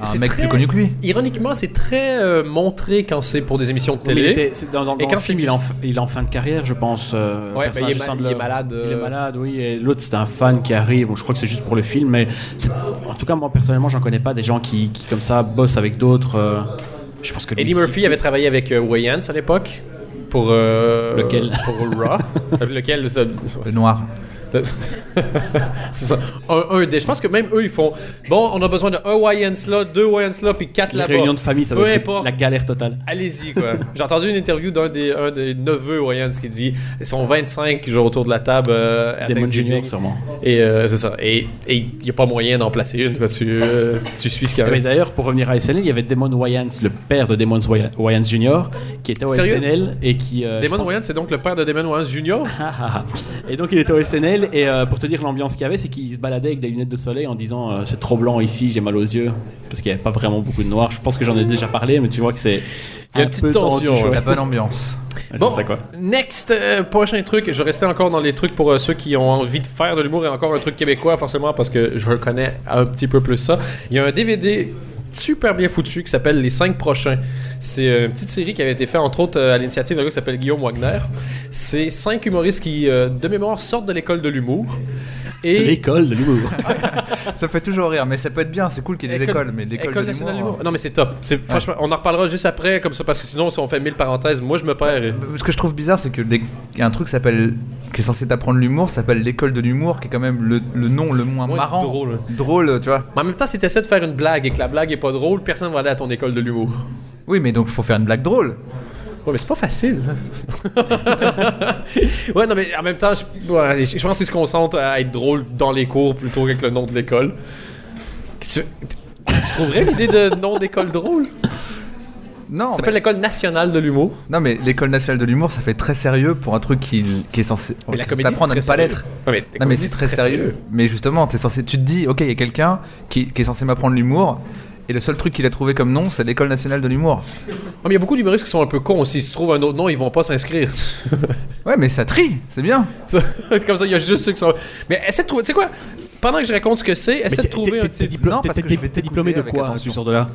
un C'est mec très- plus connu que lui. Ironiquement, c'est très euh, montré quand c'est pour des émissions de télé. il était- c'est dans, dans- Et quand film, c'est il est, en, il est en fin de carrière, je pense. euh, Ouais, ben, il est il est malade, euh. Il est malade, oui. Et l'autre, c'est un fan qui arrive. Bon, je crois que c'est juste pour le film, mais en tout cas, moi personnellement, j'en connais pas des gens qui, qui, comme ça, bossent avec d'autres. euh, je pense que Eddie Murphy avait travaillé avec euh, Wayans à l'époque. Pour. euh, Lequel? Pour Raw. Euh, <laughs> Lequel Le noir. <laughs> c'est ça. Un, un. Je pense que même eux, ils font. Bon, on a besoin de un Wayans là, deux Wayans là, puis quatre là-bas. réunions de famille, ça Peu doit être importe. la galère totale. Allez-y, quoi. J'ai entendu une interview d'un des, un des neveux Wayans qui dit ils sont 25 genre autour de la table euh, à Thanksgiving. Junior, sûrement. Et euh, c'est ça. Et il n'y a pas moyen d'en placer une quand tu, euh, tu suis ce qu'il y avait. D'ailleurs, pour revenir à SNL, il y avait Damon Wayans, le père de Damon Waya- Wayans Jr., qui était au Sérieux? SNL et qui. euh, je Damon pense- Wayans, c'est donc le père de. Ah, ah, ah. et donc il était au SNL et euh, pour te dire l'ambiance qu'il y avait c'est qu'il se baladait avec des lunettes de soleil en disant euh, c'est trop blanc ici j'ai mal aux yeux parce qu'il n'y avait pas vraiment beaucoup de noir je pense que j'en ai déjà parlé mais tu vois que c'est Il y a un une petite tension, ouais. La bonne ambiance. <laughs> Ouais, Bon, c'est ça quoi next, euh, prochain truc. Je restais encore dans les trucs pour euh, ceux qui ont envie de faire de l'humour et encore un truc québécois, forcément, parce que je reconnais un petit peu plus ça. Il y a un DVD super bien foutu qui s'appelle Les 5 prochains. C'est euh, une petite série qui avait été faite entre autres euh, à l'initiative d'un gars qui s'appelle Guillaume Wagner. C'est cinq humoristes qui, euh, de mémoire, sortent de l'école de l'humour. Et L'école de l'humour. <laughs> Ça fait toujours rire, mais ça peut être bien, c'est cool qu'il y ait des écoles, mais l'école de nationale l'humour. d'humour. Non, mais c'est top. C'est franchement, on en reparlera juste après, comme ça, parce que sinon, si on fait mille parenthèses, moi je me perds. euh, Ce que je trouve bizarre, c'est que il a un truc qui s'appelle, qui est censé t'apprendre l'humour, s'appelle l'école de l'humour, qui est quand même le, le nom le moins Moins marrant, drôle. drôle, tu vois. Mais en même temps, si tu essaies de faire une blague et que la blague est pas drôle, personne va aller à ton école de l'humour. Oui, mais donc faut faire une blague drôle. Ouais, mais c'est pas facile. <laughs> ouais, non, mais en même temps, je, ouais, je pense qu'ils se concentrent à être drôle dans les cours plutôt qu'avec le nom de l'école. Tu, tu trouverais l'idée de nom d'école drôle? Non, Ça mais, s'appelle l'école nationale de l'humour. non, mais l'école nationale de l'humour, ça fait très sérieux pour un truc qui, qui est censé Mais la comédie, t'apprendre à ne pas l'être. Mais Non mais c'est très, sérieux. Mais justement, es censé, tu te dis, ok, il y a quelqu'un qui, qui est censé m'apprendre l'humour, et le seul truc qu'il a trouvé comme nom, c'est l'école nationale de l'humour. Mais il y a beaucoup d'humoristes qui sont un peu cons. S'ils se trouvent un autre nom, ils vont pas s'inscrire. <laughs> Ouais, mais ça trie, c'est bien. Ça- Comme ça, il y a juste ceux qui sont. Mais essaie de trouver. Tu sais quoi? Pendant que je raconte ce que c'est, essaie de trouver un T'es titre. Non, parce que je vais diplômé de t'écouter quoi Tu attention. sors de là?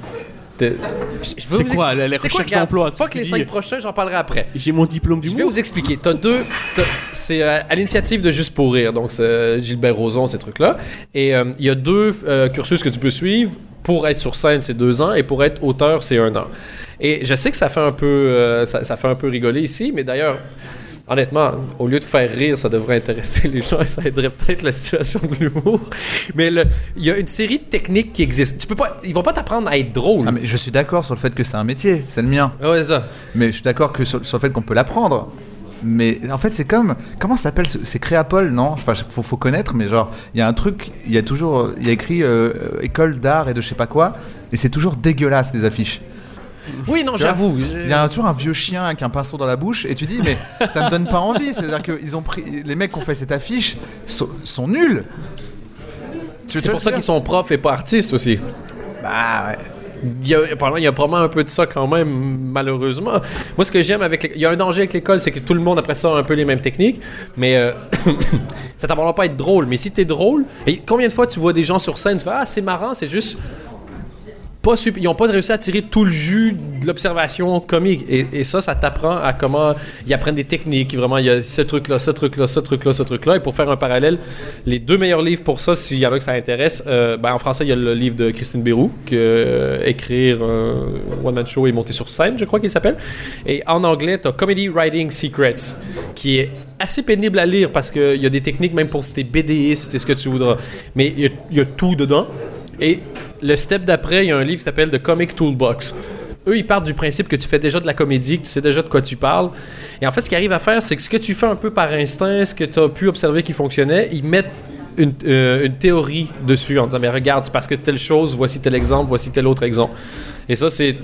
T'es- Je- veux C'est vous quoi, C'est quoi, recherches regarde, d'emploi, Fuck les dis. 5 prochains, j'en parlerai après. J'ai mon diplôme Je vais vous expliquer. T'as deux. t'as- C'est euh, à l'initiative de Juste pour rire, donc c'est euh, Gilbert Rozon, ces trucs-là. Et euh, il y a deux euh, cursus que tu peux suivre. Pour être sur scène, c'est deux ans, et pour être auteur, c'est un an. Et je sais que ça fait un peu, euh, ça, ça fait un peu rigoler ici, mais d'ailleurs, honnêtement, au lieu de faire rire, ça devrait intéresser les gens et ça aiderait peut-être la situation de l'humour. Mais il y a une série de techniques qui existent. Tu peux pas, ils vont pas t'apprendre à être drôle. Ah, mais je suis d'accord sur le fait que c'est un métier, c'est le mien. Ouais, ça. Mais je suis d'accord que sur, sur le fait qu'on peut l'apprendre. Mais en fait, c'est comme. Comment ça s'appelle ce- C'est Créapol, non? Enfin, faut, faut connaître, mais genre, il y a un truc, il y a toujours. Il y a écrit euh, école d'art et de je sais pas quoi, et c'est toujours dégueulasse les affiches. Oui, non, j'avoue. Il y a toujours un vieux chien avec un pinceau dans la bouche, et tu dis, mais ça me donne pas envie. C'est-à-dire que ils ont pris. Les mecs qui ont fait cette affiche sont, sont nuls. C'est pour ça qu'ils sont profs et pas artistes aussi. Bah ouais. Il y, a, il y a probablement un peu de ça quand même, malheureusement. Moi, ce que j'aime avec il y a un danger avec l'école, c'est que tout le monde après ça a un peu les mêmes techniques, mais euh, <coughs> ça t'apprendra pas à être drôle. Mais si t'es drôle, combien de fois tu vois des gens sur scène, tu fais ah c'est marrant, c'est juste ils ont pas réussi à tirer tout le jus de l'observation comique. Et, ça, ça t'apprend à comment ils apprennent des techniques. Vraiment, il y a ce truc-là, ce truc-là, ce truc-là, ce truc-là. Et pour faire un parallèle, les deux meilleurs livres pour ça, s'il y en a que ça intéresse, euh, ben, en français, il y a le livre de Christine Bérou, que, euh, écrire un one-man show et monter sur scène, je crois qu'il s'appelle. Et en anglais, tu as Comedy Writing Secrets, qui est assez pénible à lire parce qu'il y a des techniques même pour si t'es BDiste, et ce que tu voudras. Mais il y y a tout dedans. Et le step d'après, il y a un livre qui s'appelle The Comic Toolbox. Eux, ils partent du principe que tu fais déjà de la comédie, que tu sais déjà de quoi tu parles. Et en fait, ce qu'ils arrivent à faire, c'est que ce que tu fais un peu par instinct, ce que tu as pu observer qui fonctionnait, ils mettent une, euh, une théorie dessus en disant, mais regarde, c'est parce que telle chose, voici tel exemple, voici tel autre exemple. Et ça, c'est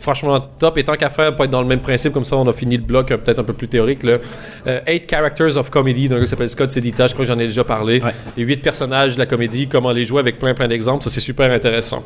franchement top. Et tant qu'à faire, pas être dans le même principe, comme ça, on a fini le bloc euh, peut-être un peu plus théorique. Le euh, Eight Characters of Comedy d'un gars qui s'appelle Scott Sedita, je crois que j'en ai déjà parlé. Ouais. Les huit personnages de la comédie, comment les jouer avec plein plein d'exemples, ça c'est super intéressant.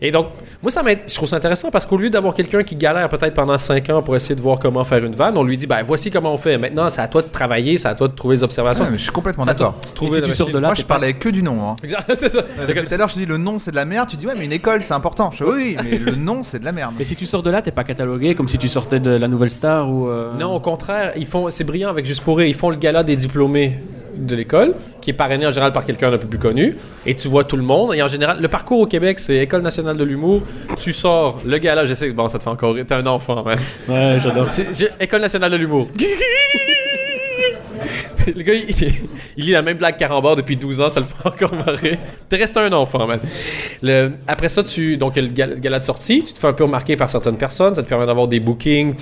Et donc, moi, ça je trouve ça intéressant parce qu'au lieu d'avoir quelqu'un qui galère peut-être pendant cinq ans pour essayer de voir comment faire une vanne, on lui dit, ben voici comment on fait. Maintenant, c'est à toi de travailler, c'est à toi de trouver les observations. Ouais, mais je suis complètement C'est à toi d'accord. trouver si la tu sors de là, Moi, je pas- parlais que du nom. Hein. <laughs> C'est ça. Depuis tout à l'heure, je te dis le nom c'est de la merde. Tu dis ouais, mais une école c'est important. Je fais, oui, oui, mais le nom c'est de la merde. Mais si tu sors de là, t'es pas catalogué comme si tu sortais de la nouvelle star ou. euh, Non, au contraire, ils font, c'est brillant avec Juste pour rire. Ils font le gala des diplômés de l'école, qui est parrainé en général par quelqu'un d'un peu plus connu, et tu vois tout le monde. Et en général, le parcours au Québec, c'est École nationale de l'humour. Tu sors le gala, je sais que bon, ça te fait encore rire. T'es un enfant, man. Ouais, j'adore. École nationale de l'humour. <laughs> <laughs> Le gars, il, lit la même blague carambard depuis 12 ans, ça le fait encore marrer. T'es resté un enfant, man. Après ça, tu, donc, le gala, de sortie, tu te fais un peu remarquer par certaines personnes, ça te permet d'avoir des bookings,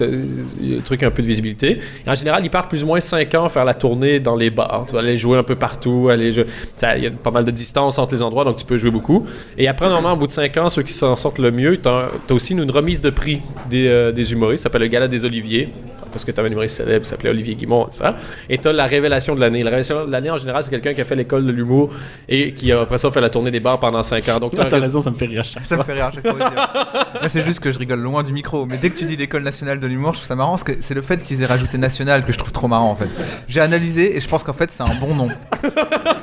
y a un peu de visibilité. En général, ils partent plus ou moins 5 ans faire la tournée dans les bars. Tu vas aller jouer un peu partout, aller Il y a pas mal de distance entre les endroits, donc tu peux jouer beaucoup. Et après, normalement, au bout de 5 ans, ceux qui s'en sortent le mieux, t'as as aussi une remise de prix des, euh, des humoristes, ça s'appelle le gala des Oliviers parce que tu avais un humoriste célèbre qui s'appelait Olivier Guimond, ça. Et tu as la révélation de l'année. La révélation de l'année, en général, c'est quelqu'un qui a fait l'école de l'humour et qui, a, après ça, fait la tournée des bars pendant 5 ans. Donc, t'as Ah, un T'as rés- raison, ça me fait rire à chaque Ça me fait rire à chaque fois c'est juste que je rigole loin du micro. Mais dès que tu dis l'école nationale de l'humour, je trouve ça marrant parce que c'est le fait qu'ils aient rajouté national que je trouve trop marrant en fait. J'ai analysé et je pense qu'en fait c'est un bon nom.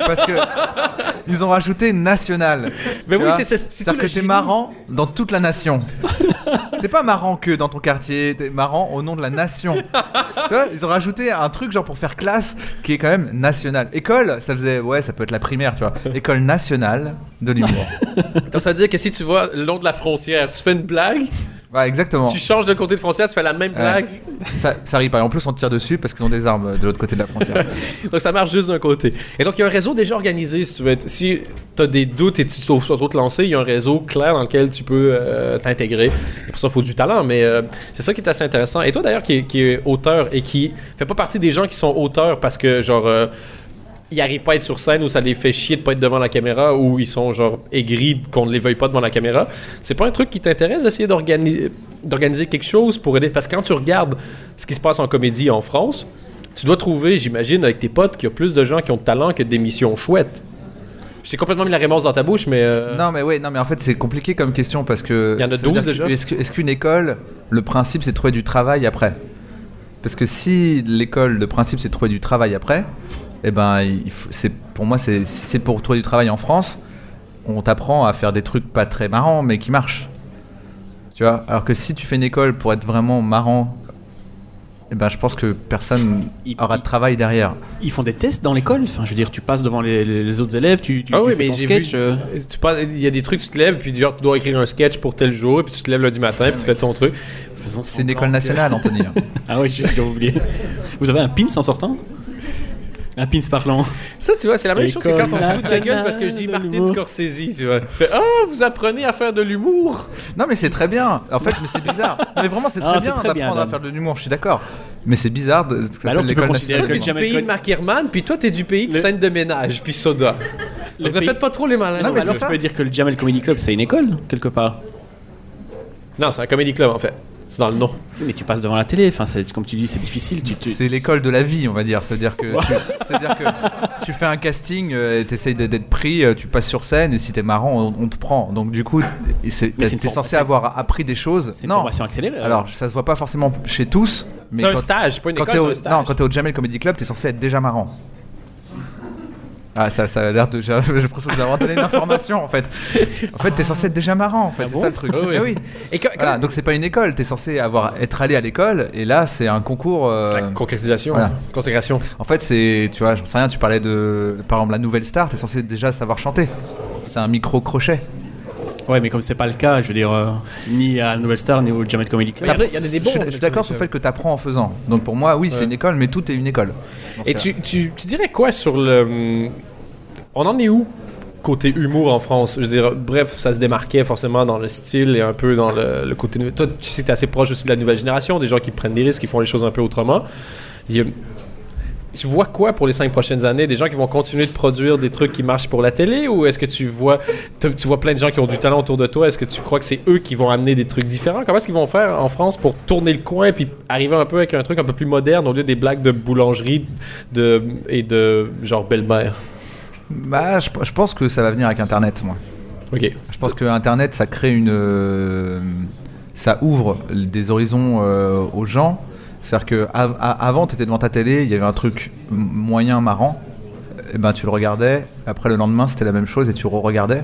Parce que ils ont rajouté national. Mais Tu oui, c'est- c'est que génie. marrant dans toute la nation. T'es pas marrant que dans ton quartier, t'es marrant au nom de la nation. Vois, ils ont rajouté un truc genre pour faire classe qui est quand même national. École, ça faisait, ouais, ça peut être la primaire, tu vois. École nationale de l'humour. Donc ça veut dire que si tu vas le long de la frontière, tu fais une blague, Ouais, exactement. tu changes de côté de frontière, tu fais la même blague. Ça, ça arrive pas. En plus, on te tire dessus parce qu'ils ont des armes de l'autre côté de la frontière. <laughs> Donc ça marche juste d'un côté. Et donc il y a un réseau déjà organisé si tu veux être. Si as des doutes et tu dois trop te lancer, il y a un réseau clair dans lequel tu peux euh, t'intégrer. Et pour ça, il faut du talent, mais euh, c'est ça qui est assez intéressant. Et toi d'ailleurs, qui, est- qui est auteur et qui fait pas partie des gens qui sont auteurs parce que genre. euh, ils arrivent pas à être sur scène ou ça les fait chier de pas être devant la caméra ou ils sont genre aigris qu'on ne les veuille pas devant la caméra. C'est pas un truc qui t'intéresse d'essayer d'organi- d'organiser quelque chose pour aider? Parce que quand tu regardes ce qui se passe en comédie en France, tu dois trouver, j'imagine, avec tes potes, qu'il y a plus de gens qui ont de talent que d'émissions chouettes. J'ai complètement mis la réponse dans ta bouche, mais. euh, Non mais ouais, non mais en fait c'est compliqué comme question parce que Il y en a ça veut 12 dire déjà? est-ce qu'une école, le principe c'est de trouver du travail après? Parce que si l'école, le principe c'est de trouver du travail après, eh ben il faut- pour moi c'est si c'est pour trouver du travail en France, on t'apprend à faire des trucs pas très marrants mais qui marchent. Tu vois Alors que si tu fais une école pour être vraiment marrant, eh ben je pense que personne Il- aura de travail derrière. Ils font des tests dans l'école. Enfin, je veux dire, tu passes devant les, autres élèves, tu, tu, Ah tu oui, fais mais ton j'ai sketch. vu. euh, Il y a des trucs, tu te lèves, puis genre, tu dois écrire un sketch pour tel jour, puis tu te lèves lundi matin, puis tu fais ton truc. C'est une école nationale, Anthony. <laughs> Ah oui, juste ce que vous avez un pins en sortant? Un pins parlant. Ça, tu vois, c'est la même chose que quand on se fout de la gueule parce que je dis Martin. Scorsese, tu vois. Tu fais Ah, vous apprenez à faire de l'humour Non mais c'est très bien. En fait, mais c'est bizarre. <laughs> Non, mais vraiment, c'est très Ah, bien très bien, d'apprendre à faire de l'humour. Je suis d'accord. Mais c'est bizarre de. ce que Bah alors, tu peux considérer Toi, t'es du pays de Mark Herman, puis toi, t'es du pays de Le- scène de ménage, puis soda. Ne faites pas trop les malins. Non, mais alors-. Tu peux dire que le Jamel Comedy Club, c'est une école, quelque part. Non, c'est un comedy club, en fait. C'est dans le nom. Oui, Mais tu passes devant la télé, enfin, c'est- comme tu dis, c'est difficile. Tu, tu- C'est l'école de la vie, on va dire. C'est-à-dire que, tu, que tu fais un casting, euh, et t'essayes d'être- pris, euh, tu passes sur scène, et si t'es marrant, on, on te prend. Donc du coup, t'es censé avoir appris des choses. C'est une Non. formation accélérée. Alors, ça se voit pas forcément chez tous, C'est un stage, pas une école, au, un stage. non, quand t'es au Jamel Comedy Club, t'es censé être déjà marrant. Ah, ça, ça a l'air de. J'ai <laughs> l'impression de vous avoir donné une information en fait. En fait, t'es censé être déjà marrant en fait, c'est bon ça le truc. Ah oui. Eh oui. Et quand- Voilà, quand- donc c'est pas une école, t'es censé avoir, être allé à l'école, et là c'est un concours. euh, C'est la concrétisation, voilà. consécration. En fait, c'est, tu vois, j'en sais rien, tu parlais de, par exemple, la nouvelle star, t'es censé déjà savoir chanter. C'est un micro-crochet. Ouais, mais comme c'est pas le cas, je veux dire, euh, ni à Nouvelle Star, ni au Jamel Comedy Club. il y en a- il y en a des Je bons. suis, je suis d'accord sur le fait que t'apprends en faisant. Donc pour moi, oui, c'est Ouais. une école, mais tout est une école. Et tu, tu, tu dirais quoi sur le. hum, On en est où côté humour en France? Je veux dire, bref, ça se démarquait forcément dans le style et un peu dans le, le côté. Toi, tu sais que t'es assez proche aussi de la nouvelle génération, des gens qui prennent des risques, qui font les choses un peu autrement. Il y a- Tu vois quoi pour les cinq prochaines années? Des gens qui vont continuer de produire des trucs qui marchent pour la télé ou est-ce que tu vois, tu vois plein de gens qui ont du talent autour de toi? Est-ce que tu crois que c'est eux qui vont amener des trucs différents? Comment est-ce qu'ils vont faire en France pour tourner le coin puis arriver un peu avec un truc un peu plus moderne au lieu des blagues de boulangerie de, et de genre belle-mère? Bah, je, je pense que ça va venir avec Internet, moi. Ok. Je pense que Internet, ça crée une. euh, ça ouvre des horizons euh, aux gens. C'est-à-dire que av- avant, tu étais devant ta télé, il y avait un truc moyen, marrant. Et ben, tu le regardais. Après, le lendemain, c'était la même chose et tu re-regardais.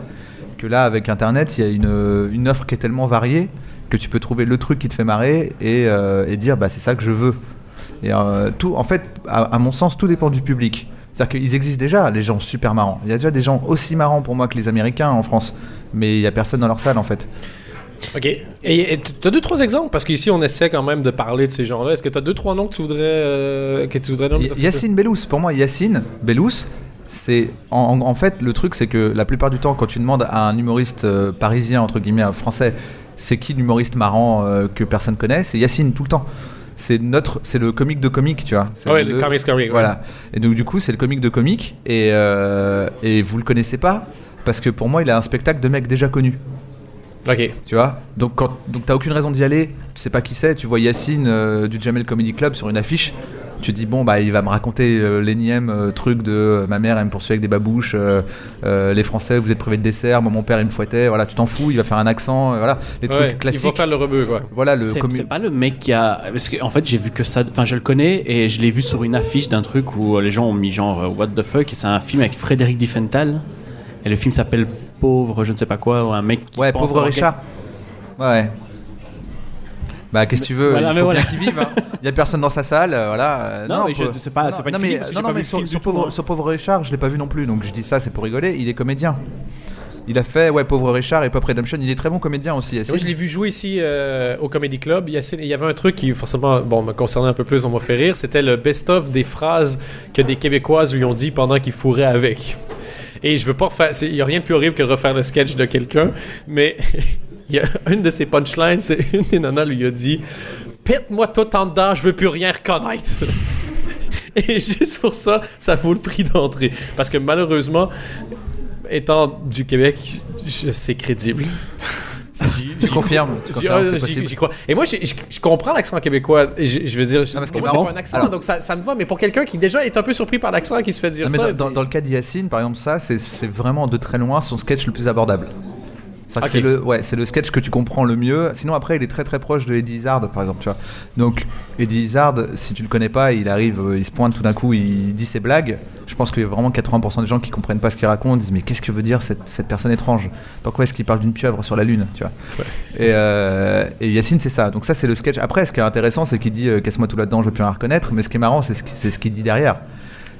Que là, avec Internet, il y a une, une offre qui est tellement variée que tu peux trouver le truc qui te fait marrer et, euh, dire bah, c'est ça que je veux. Et euh, tout, en fait, à, à mon sens, tout dépend du public. C'est-à-dire qu'ils existent déjà, les gens super marrants. Il y a déjà des gens aussi marrants pour moi que les Américains en France. Mais il n'y a personne dans leur salle en fait. Ok. Et tu as deux, trois exemples? Parce qu'ici, on essaie quand même de parler de ces gens-là. Est-ce que tu as deux, trois noms que tu voudrais, euh, que tu voudrais nommer? Yacine Bellous, pour moi, Yacine Bellous, c'est. En, fait, le truc, c'est que la plupart du temps, quand tu demandes à un humoriste euh, parisien, entre guillemets, un français, c'est qui l'humoriste marrant euh, que personne connaît? C'est Yacine tout le temps. C'est notre, c'est le comique de comique, tu vois. C'est Ouais, le comics comic, ouais. Voilà. Et donc du coup, c'est le comique de comique et euh, et vous le connaissez pas? Parce que pour moi, il a un spectacle de mecs déjà connus. Ok. Tu vois? Donc, quand, donc t'as aucune raison d'y aller. Tu sais pas qui c'est. Tu vois Yacine euh, du Jamel Comedy Club sur une affiche. Tu te dis, bon, bah, il va me raconter euh, l'énième euh, truc de euh, ma mère, elle me poursuit avec des babouches. euh, euh, les Français, vous êtes privés de dessert. Moi, mon père, il me fouettait. Voilà, tu t'en fous. Il va faire un accent. euh, voilà, les Ouais, trucs il classiques. va faire le rebeu, quoi. Voilà, le C'est pas le mec qui a. Parce que, en fait, j'ai vu que ça. Enfin, je le connais et je l'ai vu sur une affiche d'un truc où les gens ont mis genre What the fuck. Et c'est un film avec Frédéric Diffenthal. Et le film s'appelle Pauvre, je ne sais pas quoi, ou un mec. Qui Ouais, pense pauvre Richard. Ouais. Bah, qu'est-ce que tu veux Voilà, Il faut voilà. bien qu'ils vivent. hein. Il y a personne dans sa salle, euh, voilà. euh, Non, mais je- c'est pas- c'est pas non, une mais, non, pas mais sur, pauvre, hein. sur Pauvre Richard, je l'ai pas vu non plus, donc je dis ça, c'est pour rigoler. Il est comédien. Il a fait, ouais, Pauvre Richard et Pop Redemption. Il est très bon comédien aussi. Moi, je l'ai vu jouer ici euh, au Comedy Club. Il y, a- il y avait un truc qui, forcément, bon, me concernait un peu plus, on m'a fait rire. C'était le best-of des phrases que des Québécoises lui ont dit pendant qu'ils fourraient avec. Et je veux pas refaire. Il y a rien de plus horrible que refaire le sketch de quelqu'un, mais <laughs> il y a une de ses punchlines, c'est <laughs> une des nanas lui a dit Pète-moi tout en dedans, je veux plus rien reconnaître. <laughs> Et juste pour ça, ça vaut le prix d'entrée. Parce que malheureusement, étant du Québec, c'est crédible. J'y- Tu j'y- ah, crois. Et moi, je je comprends l'accent québécois. Je, je veux dire, moi, c'est pas un accent, donc ça, me va. Mais pour quelqu'un qui déjà est un peu surpris par l'accent et qui se fait dire ça, dans, le cas d'Yacine, par exemple, ça, c'est vraiment de très loin son sketch le plus abordable. C'est le, ouais, c'est le sketch que tu comprends le mieux. Sinon, après, il est très très proche de Eddie Izzard, par exemple. Tu vois. Donc, Eddie Izzard, si tu le connais pas, il arrive, euh, il se pointe tout d'un coup, il dit ses blagues. Je pense qu'il y a vraiment 80% des gens qui comprennent pas ce qu'il raconte, disent mais qu'est-ce que veut dire cette, cette personne étrange? Pourquoi est-ce qu'il parle d'une pieuvre sur la lune tu vois? Et, euh, et Yacine, c'est ça. Donc ça, c'est le sketch. Après, ce qui est intéressant, c'est qu'il dit euh, casse-moi tout là-dedans, je veux plus rien reconnaître. Mais ce qui est marrant, c'est ce qui- c'est ce qu'il dit derrière.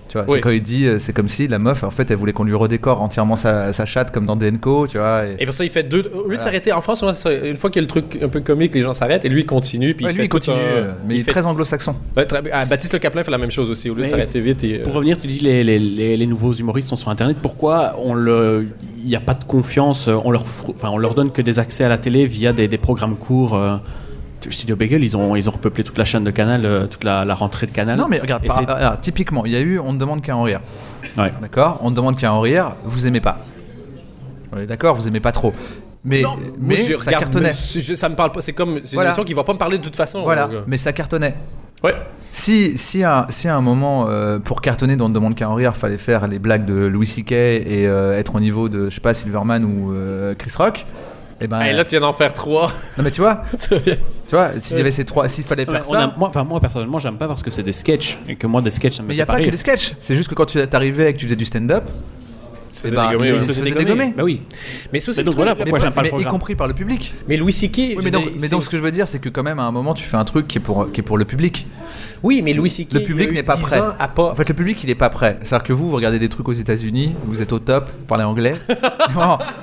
Tu vois, Oui. c'est quand il dit, euh, c'est comme si la meuf, en fait, elle voulait qu'on lui redécore entièrement sa, sa chatte comme dans DNCO, tu vois. et- Et pour ça, il fait deux. Au lieu de s'arrêter en France, une fois qu'il y a le truc un peu comique, les gens s'arrêtent et lui il continue. Puis Ouais, il lui, fait il continue, un- euh, mais il, est fait- très anglo-saxon. Ouais, très- ah, Baptiste Le Caplin fait la même chose aussi. Au lieu de s'arrêter vite. Et, euh, Pour revenir, tu dis les, les, les, les nouveaux humoristes sont sur Internet. Pourquoi on le, il n'y a pas de confiance On leur, fr- enfin, on leur donne que des accès à la télé via des, des programmes courts. euh, Studio Bagel, ils ont, ils ont repeuplé toute la chaîne de Canal, euh, toute la, la rentrée de Canal. Non, mais regarde, par- typiquement, il y a eu On ne demande qu'à en rire. Ouais. D'accord? On ne demande qu'à en rire, vous aimez pas. On est d'accord, vous aimez pas trop. Mais, Non, mais je ça regarde, cartonnait. mais c'est- je- ça me parle pas. C'est comme. C'est Voilà. une émission qui va pas me parler de toute façon. Voilà, donc, euh, mais ça cartonnait. Ouais. Si, si, à, si à un moment, euh, pour cartonner dans On ne demande qu'à en rire, fallait faire les blagues de Louis C.K. et euh, être au niveau de, je sais pas, Silverman ou euh, Chris Rock, et ben. Hey, là, tu viens d'en faire trois. Non, mais tu vois, <laughs> Très bien. tu vois, s'il y avait ces trois, s'il fallait Ouais, faire on ça. a- moi, enfin, moi, personnellement, j'aime pas parce que c'est des sketchs et que moi, des sketchs, ça me Mais il n'y a pas que des sketchs. C'est juste que quand tu arrivais et que tu faisais du stand-up, C'est ben, dégommé, il ouais. se faisait dégommer. Bah oui. Mais c'est aussi Mais le donc voilà mais pourquoi j'aime pas le y compris par le public. Mais Louis je mais donc, mais donc ce que je veux dire, c'est que quand même à un moment, tu fais un truc qui est pour, qui est pour le public. Oui, mais Louis C.K. Le public il y a eu n'est pas 10 prêt. ans à pas. En fait, le public, il est pas prêt. C'est-à-dire que vous, vous regardez des trucs aux États-Unis, vous êtes au top, vous parlez anglais. <laughs>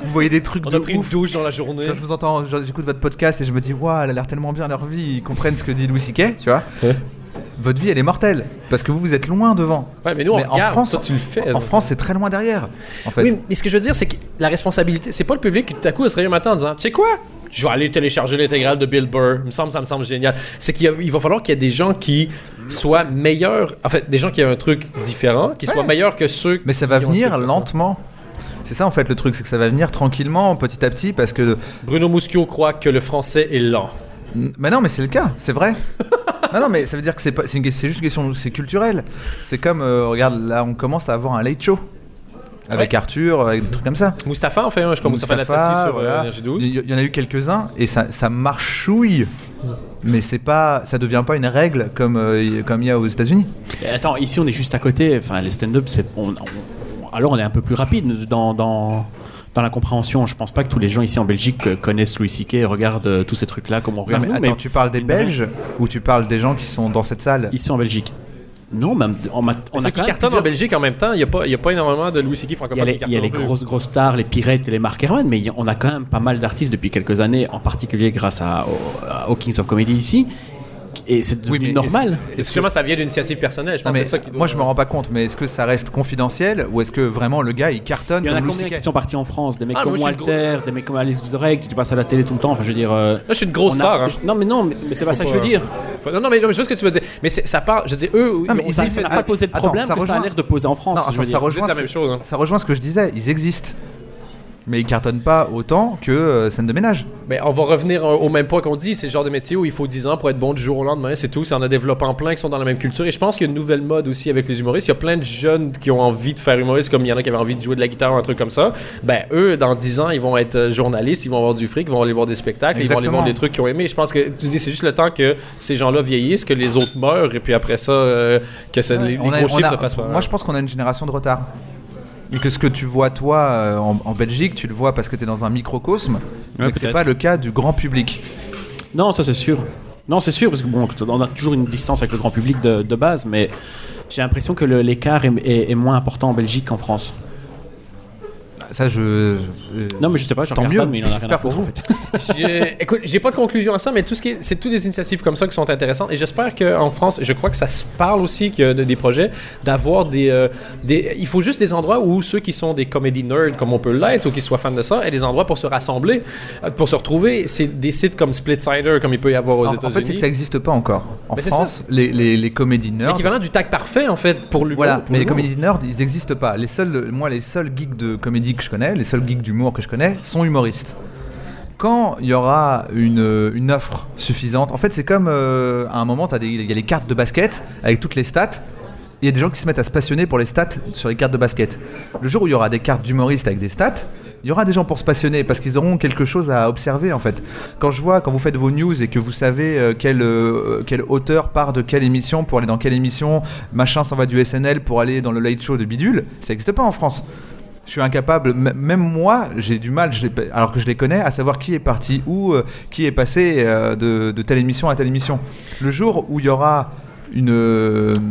Vous voyez des trucs On de a pris une douche dans la journée. Quand je vous entends, j'écoute votre podcast et je me dis, waouh, elle a l'air tellement bien leur vie, ils comprennent ce que dit Louis C.K., tu vois. <laughs> Votre vie, elle est mortelle. Parce que vous, vous êtes loin devant. Ouais, mais nous, on Mais en. France, Toi, tu le fais. En France, c'est très loin derrière. En fait. Oui, mais ce que je veux dire, c'est que la responsabilité, c'est pas le public qui tout à coup se réveille un matin en disant Tu sais quoi? Je vais aller télécharger l'intégrale de Bill Burr. Il me semble, ça me semble génial. C'est qu'il va falloir qu'il y ait des gens qui soient meilleurs. En fait, des gens qui aient un truc différent, qui soient meilleurs que ceux. Mais ça va qui venir lentement. C'est ça en fait le truc, c'est que ça va venir tranquillement, petit à petit, parce que. Bruno Muschio croit que le français est lent. Mais non, mais c'est le cas, c'est vrai. <laughs> non, non, mais ça veut dire que c'est pas, c'est une- c'est juste une question, c'est culturel. C'est comme, euh, regarde, là, on commence à avoir un late show avec. Arthur, avec des trucs comme ça. Mustapha en fait un, je crois Mustapha Latassi sur voilà. euh, NRJ12. Il y, il y en a eu quelques-uns et ça, ça marchouille. Mais c'est pas, ça devient pas une règle comme euh, il- comme il y a aux États-Unis. Et Attends, ici on est juste à côté. Enfin, les stand-up, c'est. on- on- alors on est un peu plus rapide dans, dans, dans la compréhension. Je pense pas que tous les gens ici en Belgique euh, connaissent Louis C.K. et regardent euh, tous ces trucs-là comme on Non, regarde mais nous, attends, mais tu parles des. Belges ou tu parles des gens qui sont dans cette salle? Ici en Belgique. Non, même on, a, on a qui cartonnent en plusieurs- Belgique en même temps, il n'y a, pas- il y a pas énormément de Louis C.K. Il y a francophones les, qui il y a les grosses grosses stars, les Pirettes et les Mark Herman, mais a- on a quand même pas mal d'artistes depuis quelques années, en particulier grâce à, au- à- aux Kings of Comedy ici. Et c'est devenu mais normal. Et sûrement, ça vient d'une initiative personnelle. Je Non, pense que mais c'est ça qui doit- moi je me rends pas compte, mais est-ce que ça reste confidentiel ou est-ce que vraiment le gars il cartonne Il y en a combien qui sont partis en France? Des mecs Ah, comme moi, Walter, des mecs comme Alex Vizorek, tu passes à la télé tout le temps. Enfin, je veux dire. euh, Là, je suis une grosse a- star. hein. Non, mais non, mais, mais c'est pas ça que je veux dire. Faut- Non, non, mais, non, mais je vois ce que tu veux dire. Mais ça part, je dis, eux, Non, mais ils Ça n'a pas posé de Attends, problème ça que ça a l'air de poser en France. Ça rejoint, la même chose, hein. ça rejoint ce que je disais, ils existent. Mais ils cartonnent pas autant que euh, scène de ménage. Ben, on va revenir euh, au même point qu'on dit. C'est le genre de métier où il faut 10 ans pour être bon du jour au lendemain. C'est tout. Ça en a développé en plein qui sont dans la même culture. Et je pense qu'il y a une nouvelle mode aussi avec les humoristes. Il y a plein de jeunes qui ont envie de faire humoriste, comme il y en a qui avaient envie de jouer de la guitare ou un truc comme ça. Ben, eux, dans 10 ans, ils vont être euh, journalistes, ils vont avoir du fric, ils vont aller voir des spectacles, ils vont aller voir des trucs qu'ils ont aimés. Je pense que tu dis, c'est juste le temps que ces gens-là vieillissent, que les autres meurent, et puis après ça, euh, que ça- les, les a- gros chiffres a- se fassent pas. Moi je pense qu'on a une génération de retard. Et que ce que tu vois toi euh, en, en Belgique, tu le vois parce que tu es dans un microcosme, mais que c'est pas le cas du grand public. Non, ça c'est sûr. Non, c'est sûr, parce que bon, on a toujours une distance avec le grand public de, de base, mais j'ai l'impression que le- l'écart est, est- est moins important en Belgique qu'en France. Ça, je. je- Non, mais je sais pas, j'en regarde mieux. pas, mais il en a rien à foutre en fait. <laughs> J'ai- Écoute, j'ai pas de conclusion à ça, mais tout ce qui est, c'est toutes des initiatives comme ça qui sont intéressantes. Et j'espère qu'en France, je crois que ça se parle aussi qu'il y a de- des projets d'avoir des, euh, des. Il faut juste des endroits où ceux qui sont des comédie nerds, comme on peut l'être, ou qui soient fans de ça, aient des endroits pour se rassembler, euh, pour se retrouver. C'est des sites comme Splitsider, comme il peut y avoir aux En, en États-Unis. fait, c'est que ça n'existe pas encore. En c'est France, les, les, les comédies nerds. L'équivalent du tag parfait, en fait, pour l'humour. Voilà, mais les comédies nerds, ils n'existent pas. Les seuls, moi, les seuls geeks de comédie que je connais, les seuls geeks d'humour que je connais, sont humoristes. Quand il y aura une, offre suffisante, en fait, c'est comme euh, à un moment, il y a les cartes de basket avec toutes les stats. Il y a des gens qui se mettent à se passionner pour les stats sur les cartes de basket. Le jour où il y aura des cartes d'humoristes avec des stats, il y aura des gens pour se passionner parce qu'ils auront quelque chose à observer en fait. Quand je vois, quand vous faites vos news et que vous savez euh, quel, euh, quel auteur part de quelle émission pour aller dans quelle émission, machin s'en va du SNL pour aller dans le late show de Bidule, ça n'existe pas en France. Je suis incapable, même moi, j'ai du mal, je alors que je les connais, à savoir qui est parti où, euh, qui est passé euh, de, de telle émission à telle émission. Le jour où il y aura une,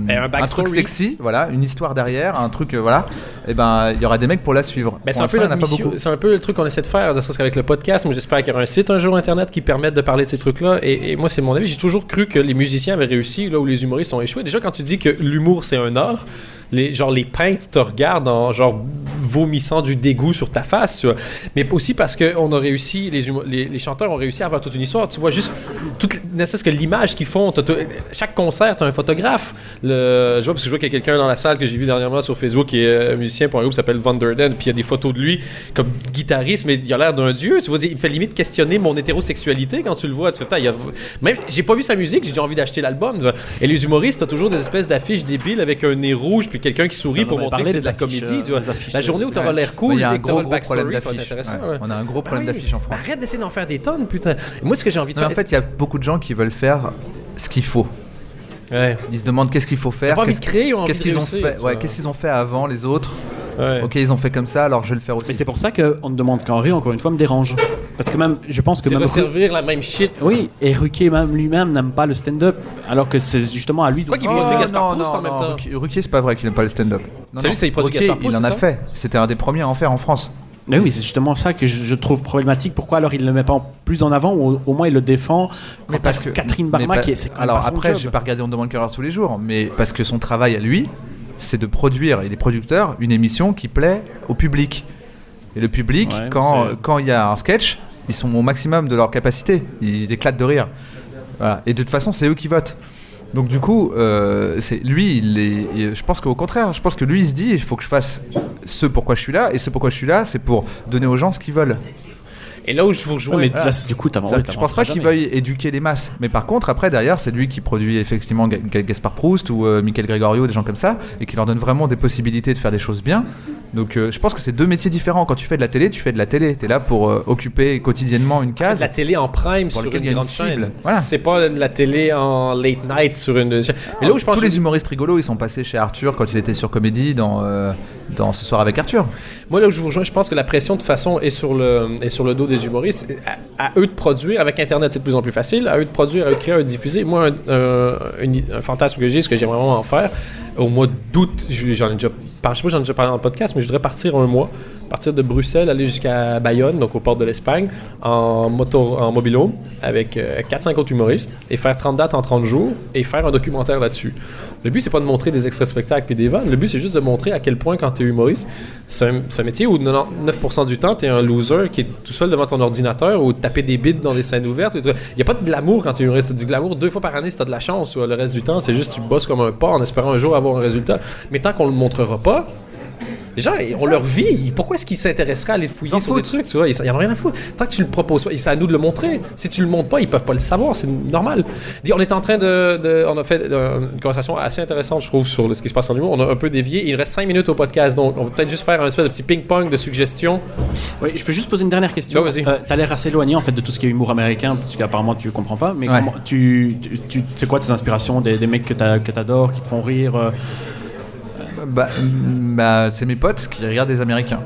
un un truc sexy, voilà, une histoire derrière, un truc, euh, voilà, et ben il y aura des mecs pour la suivre. Ben, c'est un, un peu le truc qu'on essaie de faire, ne serait-ce qu'avec le podcast. Moi, j'espère qu'il y aura un site un jour internet qui permette de parler de ces trucs-là. Et, et moi, c'est mon avis. J'ai toujours cru que les musiciens avaient réussi là où les humoristes ont échoué. Déjà, quand tu dis que l'humour c'est un art, les, genre les peintres te regardent en genre vomissant du dégoût sur ta face, tu mais aussi parce que on a réussi, les, les, les chanteurs ont réussi à avoir toute une histoire. Tu vois juste toute, ne serait-ce que l'image qu'ils font. Chaque concert, t'as un photographe. Le, je vois parce que je vois qu'il y a quelqu'un dans la salle que j'ai vu dernièrement sur Facebook qui est euh, musicien pour un groupe qui s'appelle Van Der Den, puis il y a des photos de lui comme guitariste, mais il a l'air d'un dieu. Tu vois, il me fait limite questionner mon hétérosexualité quand tu le vois. Tu fais, il y a... Même, j'ai pas vu sa musique, j'ai déjà envie d'acheter l'album. tu. Et les humoristes, t'as toujours des espèces d'affiches débiles avec un nez rouge quelqu'un qui sourit pour montrer que c'est de la comédie. euh, tu La journée où t'auras Ouais. l'air cool Il y a un et que gros, le backstory, ça va être intéressant. On a un gros problème oui. d'affiche en France. Arrête d'essayer d'en faire des tonnes, putain. Moi, ce que j'ai envie de faire. en fait, il y a beaucoup de gens qui veulent faire ce qu'il faut. Ouais. Ils se demandent qu'est-ce qu'il faut faire. pas envie de qu'est-ce- qu'ils ont fait Ouais, qu'est-ce qu'ils ont fait avant les autres Ouais. Ok, ils ont fait comme ça, alors je vais le faire aussi. Mais c'est pour ça qu'on ne demande qu'Henri, encore une fois, me dérange. Parce que même, je pense que C'est même. resservir la même shit. Oui, et Ruquier même lui-même n'aime pas le stand-up, alors que c'est justement à lui de. Quoi qu'il Oh, produit Gaspard non, Proust non, en même non, temps. Ruquier- c'est pas vrai qu'il aime pas le stand-up. Non, C'est non. lui, c'est il produit Ruquier, Gaspard Proust, Il en a ça fait. C'était un des premiers à en faire en France. Mais oui, c'est justement ça que je, je trouve problématique. Pourquoi alors il ne le met pas en- plus en avant ou au, au moins il le défend Mais parce que Catherine Barma qui est Alors pas son après, job. je vais pas regarder On demande qu'à tous les jours, mais parce que son travail à lui, c'est de produire et des producteurs une émission qui plaît au public. Et le public, Ouais, quand il y a un sketch, ils sont au maximum de leur capacité. Ils éclatent de rire. Voilà. Et de toute façon, c'est eux qui votent. Donc du coup, euh, c'est lui, il est, il- je pense qu'au contraire, je pense que lui, il se dit, il faut que je fasse ce pourquoi je suis là, et ce pourquoi je suis là, c'est pour donner aux gens ce qu'ils veulent. Et là où je vous rejoins. Ouais, mais voilà. là, c'est- du coup, t'as je pense pas qu'il veuille éduquer les masses. Mais par contre, après, derrière, c'est lui qui produit effectivement Ga- Ga- Gaspard Proust ou euh, Michael Gregorio, des gens comme ça, et qui leur donne vraiment des possibilités de faire des choses bien. Donc euh, je pense que c'est deux métiers différents. Quand tu fais de la télé, tu fais de la télé. Tu es là pour euh, occuper quotidiennement une de case. la télé en prime sur une une grande cible. chaîne. Voilà. C'est pas de la télé en late night sur une. Mais là où je pense Tous que- les humoristes rigolos, ils sont passés chez Arthur quand il était sur Comédie dans, euh, dans Ce soir avec Arthur. Moi, là où je vous rejoins, je pense que la pression, de toute façon, est sur le, est sur le dos des humoristes. À, eux de produire, avec Internet, c'est de plus en plus facile. À eux de produire, à eux de créer, à eux de diffuser. Moi, un, fantasme que j'ai, ce que j'aimerais vraiment en faire, au mois d'août, je- j'en ai déjà je sais pas j'en ai déjà parlé dans le podcast, mais je voudrais partir un mois, partir de Bruxelles, aller jusqu'à Bayonne, donc au port de l'Espagne, en, moto, en mobilhome, avec euh, 4-5 autres humoristes, et faire 30 dates en 30 jours, et faire un documentaire là-dessus. Le but, c'est pas de montrer des extraits de spectacles et des vannes. Le but, c'est juste de montrer à quel point, quand tu es humoriste, c'est un, métier où 99% du temps, tu es un loser qui est tout seul devant ton ordinateur ou taper des bits dans des scènes ouvertes. Il n'y a pas de glamour quand tu es humoriste. Du glamour deux fois par année si tu as de la chance. Le reste du temps, c'est juste tu bosses comme un porc en espérant un jour avoir un résultat. Mais tant qu'on le montrera pas, les gens, ont leur vie. Pourquoi est-ce qu'ils s'intéresseraient à aller fouiller sur des trucs, tu vois? Ils en ont rien à foutre. Tant que tu le proposes pas, c'est à nous de le montrer. Si tu le montres pas, ils peuvent pas le savoir. C'est normal. On est en train de, de- on a fait euh, une conversation assez intéressante, je trouve, sur ce qui se passe en humour. On a un peu dévié. Il reste 5 minutes au podcast, donc on va peut-être juste faire un espèce de petit ping-pong de suggestions. Oui, je peux juste poser une dernière question. Ouais, vas-y. Euh, T'as l'air assez éloigné en fait de tout ce qui est humour américain, parce qu'apparemment tu comprends pas. Mais Ouais. comment, tu, tu, tu- c'est quoi tes inspirations, des, des mecs que t'adores, qui te font rire euh, Bah, mm, bah, c'est mes potes qui regardent des Américains.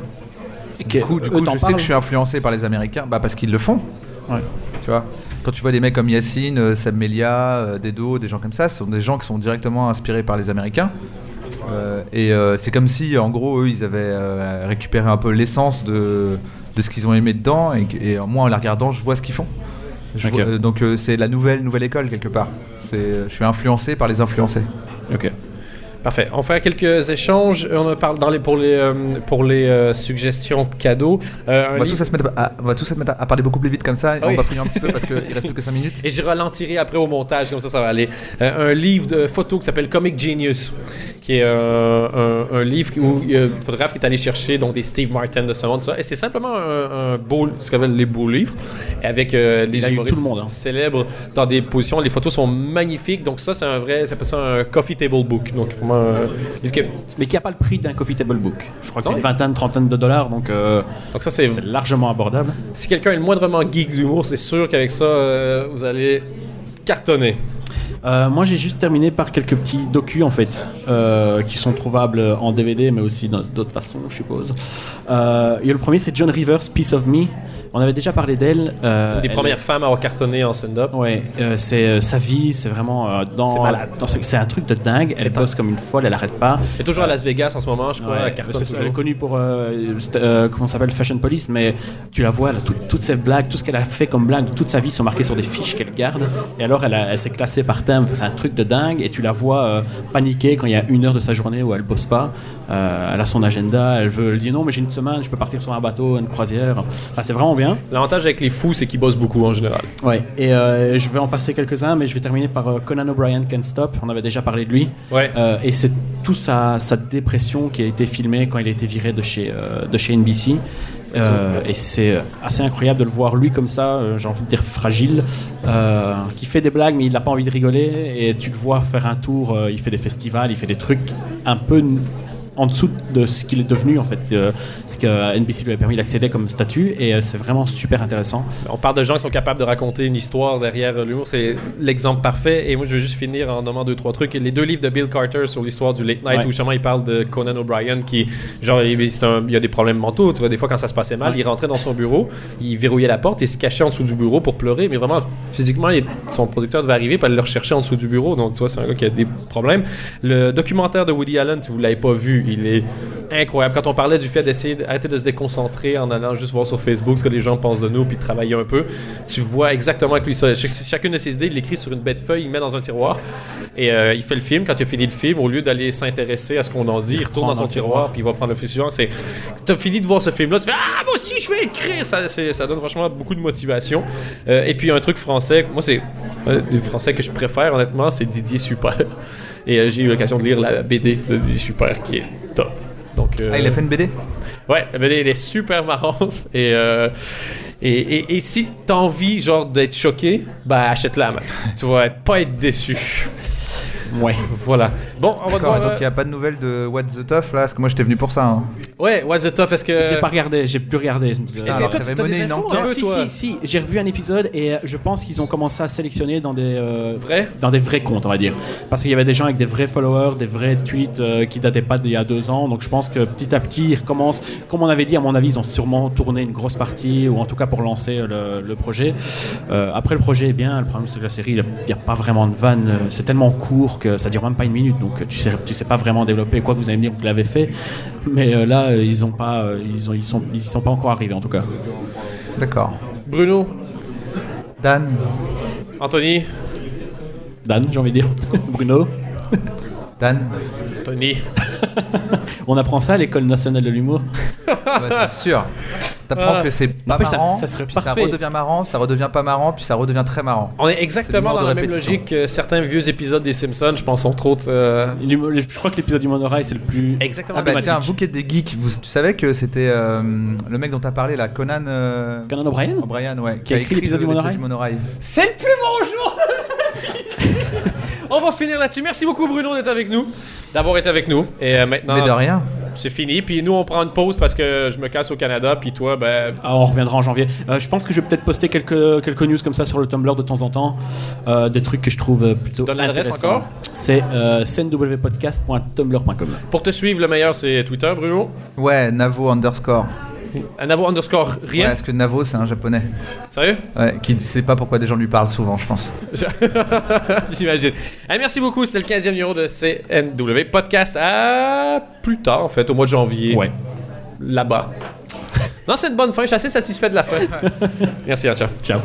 Du coup, du je sais que je suis influencé par les Américains, bah, parce qu'ils le font. Ouais. Tu vois quand tu vois des mecs comme Yacine, euh, Sam Melia, euh, Dedo, des gens comme ça, ce sont des gens qui sont directement inspirés par les Américains. Euh, et euh, c'est comme si, en gros, eux, ils avaient euh, récupéré un peu l'essence de, de ce qu'ils ont aimé dedans. Et, moi, en la regardant, je vois ce qu'ils font. Je Ok. vois- donc c'est la nouvelle nouvelle école quelque part. Je suis influencé par les influencés. Ok. Parfait. On fait quelques échanges. On parle dans les, pour les, euh, pour les euh, suggestions cadeaux. Euh, On va, tous se mettre à, on va tous se mettre à, à parler beaucoup plus vite comme ça. Et oui. On va fouiller un petit peu parce qu'il reste plus que 5 minutes. Et je ralentirai après au montage, comme ça, ça va aller. Euh, un livre de photos qui s'appelle Comic Genius, qui est euh, un, un livre où il y a un photographe qui est allé chercher donc, des Steve Martin de ce monde, ça. Et c'est simplement un, un beau, ce qu'on appelle les beaux livres, avec euh, les humoristes tout le monde, hein. célèbres dans des positions. Les photos sont magnifiques. Donc ça, c'est un vrai, ça s'appelle ça un coffee table book. Donc vraiment livre qui- Mais qui n'a pas le prix d'un coffee table book. Je crois que c'est une vingtaine, trentaine de dollars, donc euh, Donc ça, c'est c'est largement abordable. si quelqu'un est le moindrement geek d'humour, c'est sûr qu'avec ça, euh, vous allez cartonner. Euh, moi, j'ai juste terminé par quelques petits docus en fait, euh, qui sont trouvables en DVD, mais aussi dans- d'autres façons, je suppose. Euh, et le premier, c'est John Rivers, Piece of Me. On avait déjà parlé d'elle. euh, Une des premières femmes à avoir cartonné en stand-up. Ouais, euh, c'est euh, sa vie, c'est vraiment dans. C'est malade. C'est un truc de dingue. Elle bosse comme une folle, elle arrête pas. Elle est toujours à Las Vegas en ce moment, je crois. Ouais, elle cartonne c'est- elle est connue pour comment ça s'appelle Fashion Police, mais tu la vois, là, tout- toutes ses blagues, tout ce qu'elle a fait comme blague de toute sa vie sont marquées sur des fiches qu'elle garde. Et alors, elle, s'est classée par thème. C'est un truc de dingue. Et tu la vois paniquer quand il y a une heure de sa journée où elle bosse pas. Elle a son agenda. Elle veut. Elle dit non, mais j'ai une semaine, je peux partir sur un bateau, une croisière. Enfin, c'est vraiment bien. L'avantage avec les fous, c'est qu'ils bossent beaucoup en général. Ouais. Et euh, je vais en passer quelques-uns, mais je vais terminer par euh, Conan O'Brien Can't Stop. On avait déjà parlé de lui. Ouais. Euh, et c'est tout sa, sa dépression qui a été filmée quand il a été viré de chez, de chez NBC. Euh, et c'est assez incroyable de le voir lui comme ça, euh, j'ai envie de dire fragile, euh, qui fait des blagues mais il n'a pas envie de rigoler. Et tu le vois faire un tour, il fait des festivals, il fait des trucs un peu en dessous de ce qu'il est devenu en fait. Euh, ce que NBC lui a permis d'accéder comme statut et euh, c'est vraiment super intéressant. On parle de gens qui sont capables de raconter une histoire derrière l'humour. C'est l'exemple parfait. Et moi, je vais juste finir en nommant deux, trois trucs. Les deux livres de Bill Carter sur l'histoire du late night, Ouais. où justement il parle de Conan O'Brien qui, genre, il, un- il y a des problèmes mentaux. Tu vois, des fois, quand ça se passait mal, Ouais. il rentrait dans son bureau, il verrouillait la porte et se cachait en dessous du bureau pour pleurer. Mais vraiment, physiquement, il- son producteur devait arriver pour aller le rechercher en dessous du bureau. Donc, tu vois, c'est un gars qui a des problèmes. Le documentaire de Woody Allen, si vous l'avez pas vu, il est incroyable. Quand on parlait du fait d'essayer d'arrêter de se déconcentrer en allant juste voir sur Facebook ce que les gens pensent de nous puis de travailler un peu, tu vois exactement avec lui ça. Ch- Chacune de ses idées, il l'écrit sur une bête feuille, il met dans un tiroir et euh, il fait le film. Quand il a fini le film, au lieu d'aller s'intéresser à ce qu'on en dit, il retourne dans son tiroir puis il va prendre le film suivant. C'est, t'as fini de voir ce film-là, tu fais ah moi aussi je vais écrire. Ça, ça donne franchement beaucoup de motivation. Euh, et puis un truc français, moi c'est euh, du français que je préfère honnêtement, c'est Didier Super. Et euh, j'ai eu l'occasion de lire la BD de Didier Super qui est top. Donc, euh, Ah, il a fait une BD Ouais, la BD elle est super marrante et, euh, et, et, et si t'as envie genre d'être choqué, bah achète-la, tu vas pas être déçu. Ouais. Voilà. Bon, on va devoir, donc euh, il n'y a pas de nouvelles de What the Tough là Parce que moi j'étais venu pour ça. hein. Ouais, what's the tough Est-ce que J'ai pas regardé, j'ai plus regardé. Ah, t'avais mené une infos, enquête. peu, si, si, si, j'ai revu un épisode et euh, je pense qu'ils ont commencé à sélectionner dans des, euh, Vrai dans des vrais comptes, on va dire. Parce qu'il y avait des gens avec des vrais followers, des vrais tweets euh, qui dataient pas d'il y a deux ans. Donc je pense que petit à petit, ils recommencent. Comme on avait dit, à mon avis, ils ont sûrement tourné une grosse partie, ou en tout cas pour lancer le, le projet. Euh, après, le projet est bien. Le problème, c'est que la série, il n'y a, pas vraiment de vanne. C'est tellement court que ça dure même pas une minute. Donc tu sais, tu sais pas vraiment développer. Quoi que vous allez me dire, vous l'avez fait. Mais euh, là, ils ont pas, euh, ils ont, ils sont, ils y sont pas encore arrivés en tout cas. D'accord. Bruno, Dan, Anthony, Dan, j'ai envie de dire. <laughs> Bruno. Dan, Anthony. <laughs> On apprend ça à l'école nationale de l'humour. <laughs> bah, c'est sûr. T'apprends Ah. que c'est pas ça- marrant, ça serait puis parfait. ça redevient marrant, ça redevient pas marrant, puis ça redevient très marrant. On est exactement dans la même logique que certains vieux épisodes des Simpsons, je pense entre autres. euh, Je crois que l'épisode du monorail, c'est le plus. Exactement. Ah bah vous qui êtes des geeks, vous, tu savais que c'était euh, le mec dont t'as parlé là, Conan euh, Conan O'Brien O'Brien, ouais, Qui a écrit l'épisode du monorail monorail. C'est le plus bon jour <laughs> On va finir là-dessus. Merci beaucoup Bruno d'être avec nous, d'avoir été avec nous. Et euh, maintenant, Mais de rien. C'est fini. Puis nous, on prend une pause parce que je me casse au Canada. Puis toi, ben, Ah, on reviendra en janvier. Euh, je pense que je vais peut-être poster quelques, quelques news comme ça sur le Tumblr de temps en temps. Euh, des trucs que je trouve euh, plutôt. donnes l'adresse encore? C'est euh, cnwpodcast.tumblr.com. pour te suivre, le meilleur, c'est Twitter, Bruno? Ouais, Navo underscore. Un Navo underscore Ouais, rien. parce que Navo, c'est un japonais. Sérieux? Ouais, qui ne sait pas pourquoi des gens lui parlent souvent, je pense. <laughs> J'imagine. Hey, merci beaucoup. C'était le 15e numéro de CNW Podcast. À plus tard, en fait, au mois de janvier. Ouais. Là-bas. non, c'est une bonne fin. Je suis assez satisfait de la fin. <laughs> merci, hein, ciao. Ciao.